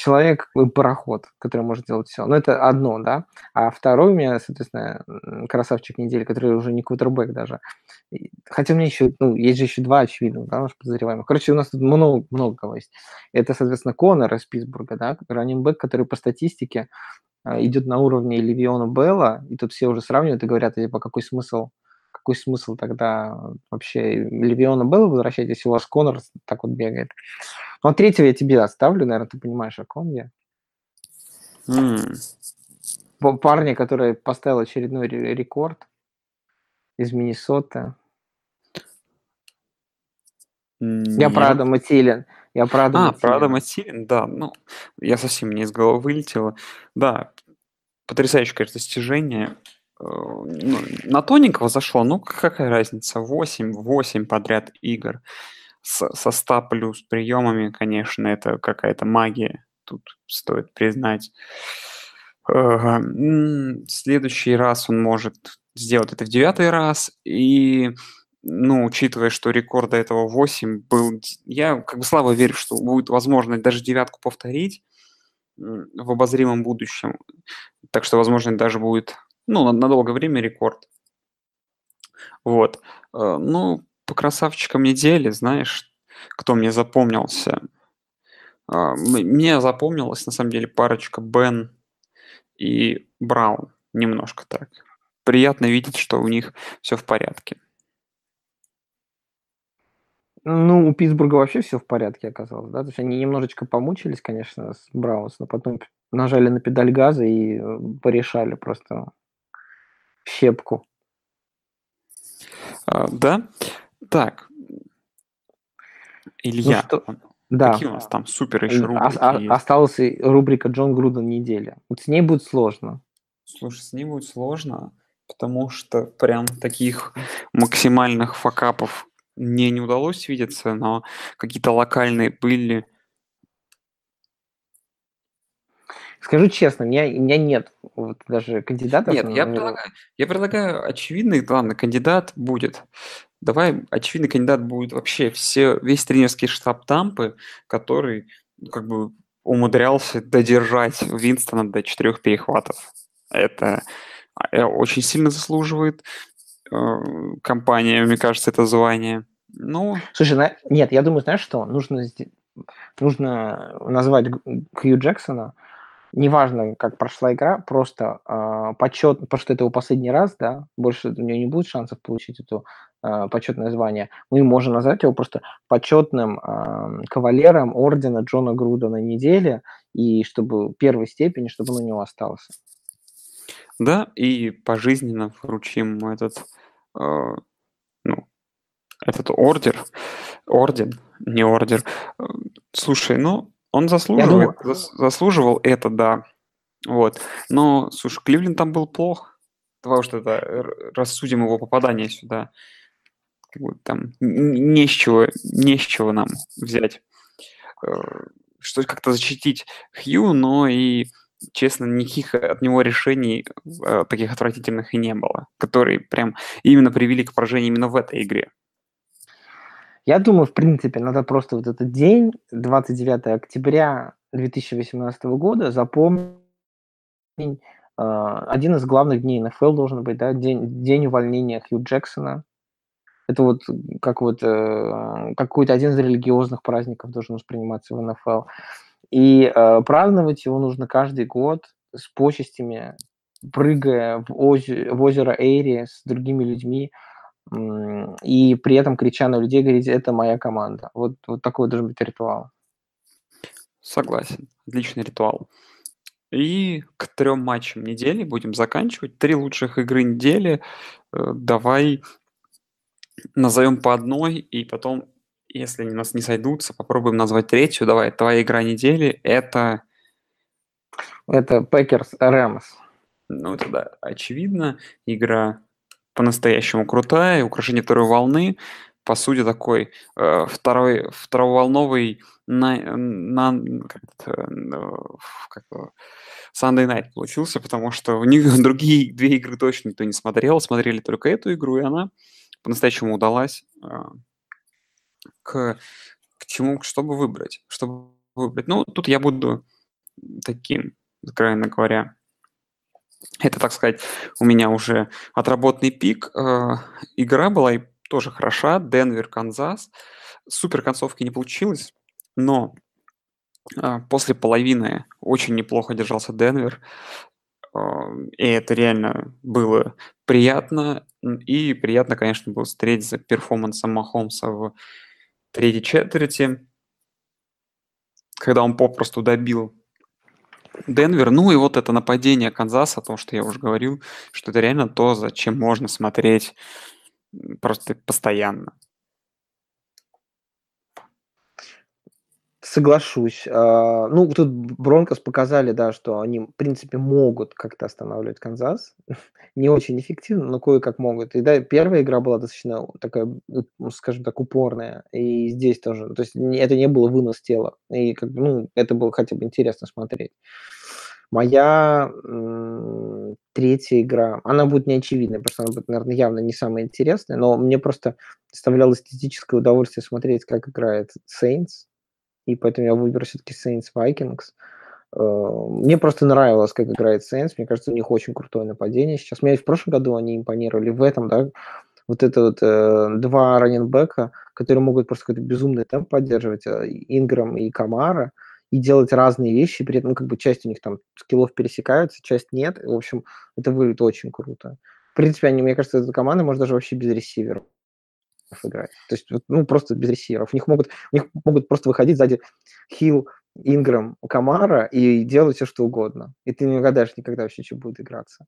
человек э, пароход, который может делать все. Но это одно, да. А второй у меня, соответственно, красавчик недели, который уже не квотербек даже. Хотя у меня еще, ну, есть же еще два очевидных, да, наш подозреваемых. Короче, у нас тут много, много кого есть. Это, соответственно, Конор из Питтсбурга, да, раннинбэк, который по статистике а, идет на уровне Левиона Белла, и тут все уже сравнивают и говорят, типа, какой смысл, какой смысл тогда вообще Левиона Белла возвращать, если у вас Конор так вот бегает. Ну, а третьего я тебе оставлю, наверное, ты понимаешь, о ком я. П- Парня, который поставил очередной ре- рекорд из Миннесоты. Я про Нет. Адама Тилен. Я про Адама А, про Адама. Тилен, да. Ну, я совсем не из головы вылетело. Да, потрясающее, конечно, достижение. Ну, на тоненького зашло, ну какая разница, 8, 8 подряд игр с- со 100 плюс приемами, конечно, это какая-то магия, тут стоит признать. Следующий раз он может сделать это в девятый раз, и, ну, учитывая, что рекорд до этого 8 был, я как бы слабо верю, что будет возможность даже девятку повторить в обозримом будущем. Так что, возможно, даже будет, ну, на, на долгое время рекорд. Вот. Э, Ну, по красавчикам недели, знаешь, кто мне запомнился? А, Мне запомнилась, на самом деле, парочка Бен и Браун. Немножко так. Приятно видеть, что у них все в порядке. Ну, у Питтсбурга вообще все в порядке оказалось, да? То есть они немножечко помучились, конечно, с Браунс, но потом нажали на педаль газа и э, порешали просто щепку. А, Да? Так, Ну Илья, что, а да, какие у нас там супер еще рубрики а- есть? осталась рубрика Джон Груден недели. Вот с ней будет сложно. Слушай, с ней будет сложно, потому что прям таких максимальных факапов мне не удалось видеться, но какие-то локальные были. Скажу честно, у меня, у меня нет вот даже кандидатов. Нет, я предлагаю, я предлагаю очевидный, ладно, кандидат будет. Давай, очевидный кандидат будет вообще все, весь тренерский штаб Тампы, который ну, как бы умудрялся додержать Винстона до четырех перехватов. Это э, очень сильно заслуживает э, компания, мне кажется, это звание. Ну, Слушай, на- нет, я думаю, знаешь что? Нужно, нужно назвать Хью Джексона. Неважно, как прошла игра, просто э, почет, потому что это его последний раз, да, больше у него не будет шансов получить это почетное звание. Мы можем назвать его просто почетным э, кавалером ордена Джона Груда на неделе, и чтобы первой степени, чтобы он у него остался. да, и пожизненно вручим этот, э, ну, этот ордер, орден, не ордер. Э, Слушай, ну, он заслуживает, думаю- зас- заслуживал это, да. Вот. Но, слушай, Кливленд там был плох. Давай уж это рассудим его попадание сюда. Как бы там не с чего, не с чего нам взять. Э, Что как-то защитить Хью, но и, честно, никаких от него решений э, таких отвратительных и не было, которые прям именно привели к поражению именно в этой игре. Я думаю, в принципе, надо просто вот этот день, 29 октября 2018 года, запомнить э, один из главных дней НФЛ должен быть, да, день, день увольнения Хью Джексона. Это вот как вот э, какой-то один из религиозных праздников должен восприниматься в НФЛ. И э, праздновать его нужно каждый год с почестями, прыгая в, озе- в озеро Эйри с другими людьми, и при этом крича на людей, говорить, это моя команда. Вот, вот такой должен быть ритуал. Согласен. Отличный ритуал. И к трем матчам недели будем заканчивать. Три лучших игры недели. Э, давай назовем по одной, и потом, если у нас не сойдутся, попробуем назвать третью. Давай, твоя игра недели– это... Это Packers Rams. Ну, это да, очевидно. Игра по-настоящему крутая. Украшение второй волны. По сути, такой э, второй, второволновый на, на, как это, ну, как, Sunday Night получился, потому что у них другие две игры точно никто не смотрел. Смотрели только эту игру, и она по-настоящему удалась. А, к, к чему, чтобы выбрать. Чтобы выбрать. Ну, тут я буду таким, откровенно говоря. Это, так сказать, у меня уже отработанный пик. Э, игра была и тоже хороша. Денвер, Канзас. Супер концовки не получилось, но э, после половины очень неплохо держался Денвер. Э, и это реально было приятно. И приятно, конечно, было смотреть за перформансом Махомса в третьей четверти, когда он попросту добил Денвер. Ну и вот это нападение Канзаса, то, что я уже говорил, что это реально то, зачем можно смотреть просто постоянно. Соглашусь. А, ну, тут Бронкос показали, да, что они, в принципе, могут как-то останавливать Канзас. Не очень эффективно, но кое-как могут. И да, первая игра была достаточно такая, ну, скажем так, упорная. И здесь тоже. То есть это не было вынос тела. И как бы, ну, это было хотя бы интересно смотреть. Моя третья игра, она будет неочевидной, потому что она будет, наверное, явно не самая интересная, но мне просто доставляло эстетическое удовольствие смотреть, как играет Saints, и поэтому я выберу все-таки Saints Vikings. Э, мне просто нравилось, как играет Saints. Мне кажется, у них очень крутое нападение сейчас. Мне в прошлом году они импонировали. В этом, да, вот это вот э, два раненбека, которые могут просто какой-то безумный темп поддерживать, э, Инграм и Камара, и делать разные вещи, при этом, как бы часть у них там скиллов пересекаются, часть нет. В общем, это выглядит очень круто. В принципе, они, мне кажется, эта команда может даже вообще без ресиверов играть. То есть, ну, просто без ресиверов. У них могут, у них могут просто выходить сзади Хилл, Инграм, Камара и делать все, что угодно. И ты не угадаешь никогда вообще, что будет играться.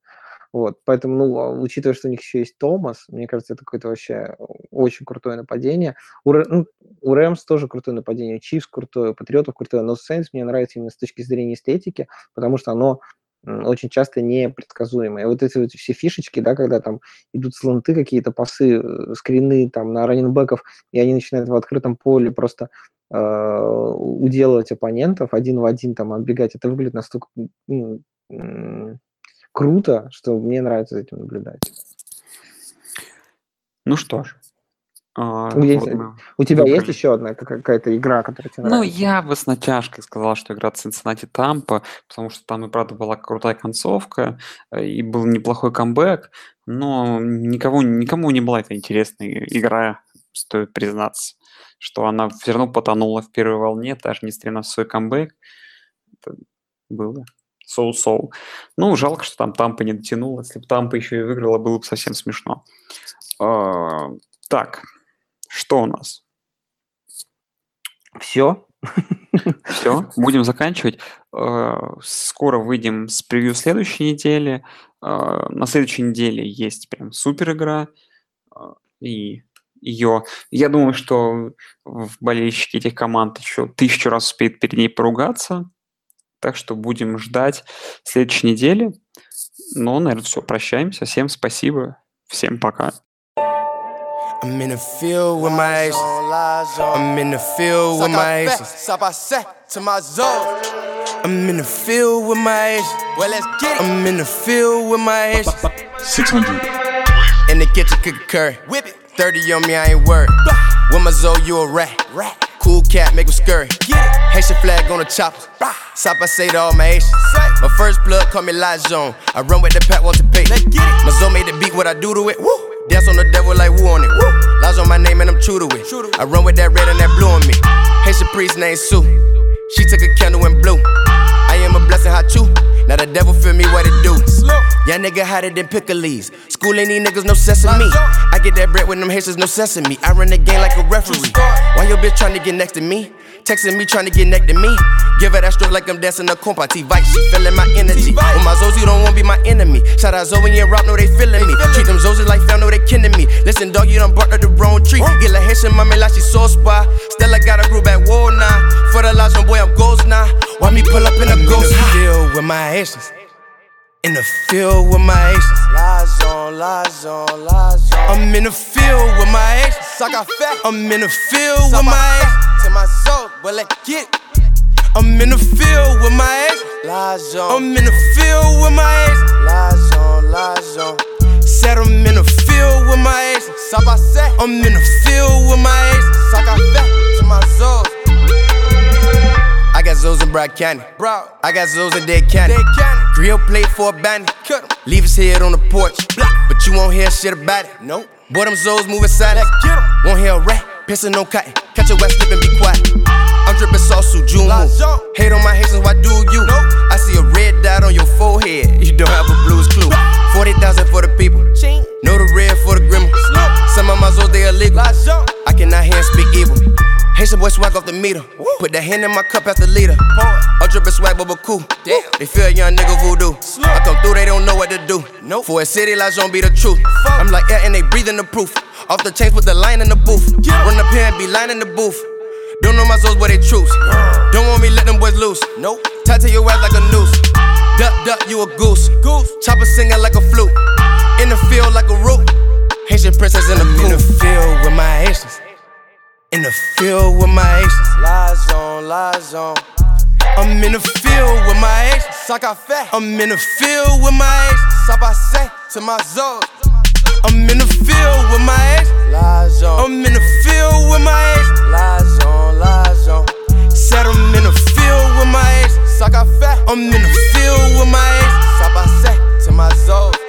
Вот, поэтому, ну, а, учитывая, что у них еще есть Томас, мне кажется, это какое-то вообще очень крутое нападение. У, ну, у Рэмс тоже крутое нападение, Чивс крутое, Патриотов крутое, но Сейнс мне нравится именно с точки зрения эстетики, потому что оно очень часто непредсказуемые. Вот эти вот все фишечки, да, когда там идут слонты, какие-то пасы, э, скрины там на раненбеков, и они начинают в открытом поле просто э, уделывать оппонентов один в один, там, отбегать, это выглядит настолько ну, круто, что мне нравится за этим наблюдать. Ну что ж, а, у, вот у тебя есть еще одна какая-то игра, которая тебе Ну, я бы с натяжкой сказал, что игра Cincinnati Тампа, потому что там и правда была крутая концовка, э, и был неплохой камбэк, но никого, никому не была эта интересная игра, стоит признаться, что она все равно потонула в первой волне, даже несмотря на свой камбэк. Это было соу-соу. Ну, жалко, что там Тампа не дотянула. Если бы Тампа еще и выиграла, было бы совсем смешно. А, так, что у нас? Все. Все, будем заканчивать. Э, скоро выйдем с превью следующей недели. Э, на следующей неделе есть прям супер игра. Э, и ее... Я думаю, что болельщики этих команд еще тысячу раз успеют перед ней поругаться. Так что будем ждать следующей недели. Но, наверное, все, прощаемся. Всем спасибо. Всем пока. I'm in the field with my ace. I'm in the field with my ace. to my zone. I'm in the field with my ace. Well, let's get it. I'm in the field with my ace. 600. In the kitchen cooking curry. Whip it. 30 on me, I ain't worried. With my Zoe, you a rat. rat. Cool cat, make him scurry. Haitian flag on the chopper. Stop, I say to all my Haitians. My first blood, call me Light Zone. I run with the pack, want to pay. My Zoe made the beat, what I do to it. Woo. Dance on the devil like woo on it. Woo. Lies on my name and I'm true to it. I run with that red and that blue on me. Haitian priest named Sue. She took a candle and blew. I am a blessing, how you? Now the devil feel me what it do. Young nigga hotter than pickles. School ain't these niggas no sesame. I get that bread with them Haitians no sesame. I run the game like a referee. Why your bitch trying to get next to me? Texting me trying to get next to me. Give her that stroke like I'm dancing a compati vibe. She feeling my energy. With my Zoes, you don't wanna be my enemy. Shout out Zoe and Rock, know they feeling me. Treat them Zoes like fam, know they kidding me. Listen, dog, you done barked up the wrong tree. Get la Haitian mommy like she so spy. Stella got a group at war now. For the last one, boy, I'm ghost now. Why me pull up in a ghost? In the Field with my Haitians. In the field with my Haitians. Lies on, lies on, lies on. I'm in the field with my Haitians. I got fat. I'm in the field with my Haitians. To my soul, but let's get. I'm in the field with my ex. Lies on. I'm in the field with my ex. Lies on, lies on. Said I'm in the field with my ex. I'm in the field with my ex. to my Zoes. I got Zoes in Broad County. Bro. I got Zoes in Dead County. Dead County. Grill plate for a bandit. Leave his head on the porch. But you won't hear shit about it. Nope. Boy, them Zoes moving silent. Won't hear a rat. Pissing no cotton. Catch a wet slip and be quiet. I'm dripping sauce to June. Hate on my Haitians, why do you? I see a red dot on your forehead. You don't have a blues clue. 40,000 for the people. Know the red for the grandma. Some of my zones, they illegal. I cannot hear and speak evil. Haitian boy swag off the meter. Put that hand in my cup after leader. I'm dripping swag, bubble cool. Damn. They feel young nigga voodoo. I come through, they don't know what to do. Nope. For a city, like don't be the truth. I'm like yeah, and they breathing the proof. Off the chains, put the line in the booth. Run up here and be lying in the booth. Don't know my souls, but they truths. Don't want me let them boys loose. Nope. Tie to your ass like a noose. Duck, duck, you a goose. Goose. Chopper singing like a flute. In the field like a root. Haitian princess in the coop. In the field with my Haitians. In the field with my aces. Lies on, lies on. I'm in the field with my aces. Saca. I'm in the field with my aces. Sabacé to my zone. I'm in the field with my aces. Lies on. I'm in the field with my aces. Lies on, lies on. Said I'm in the field with my aces. Saca. I'm in the field with my aces. Sabacé to my zone.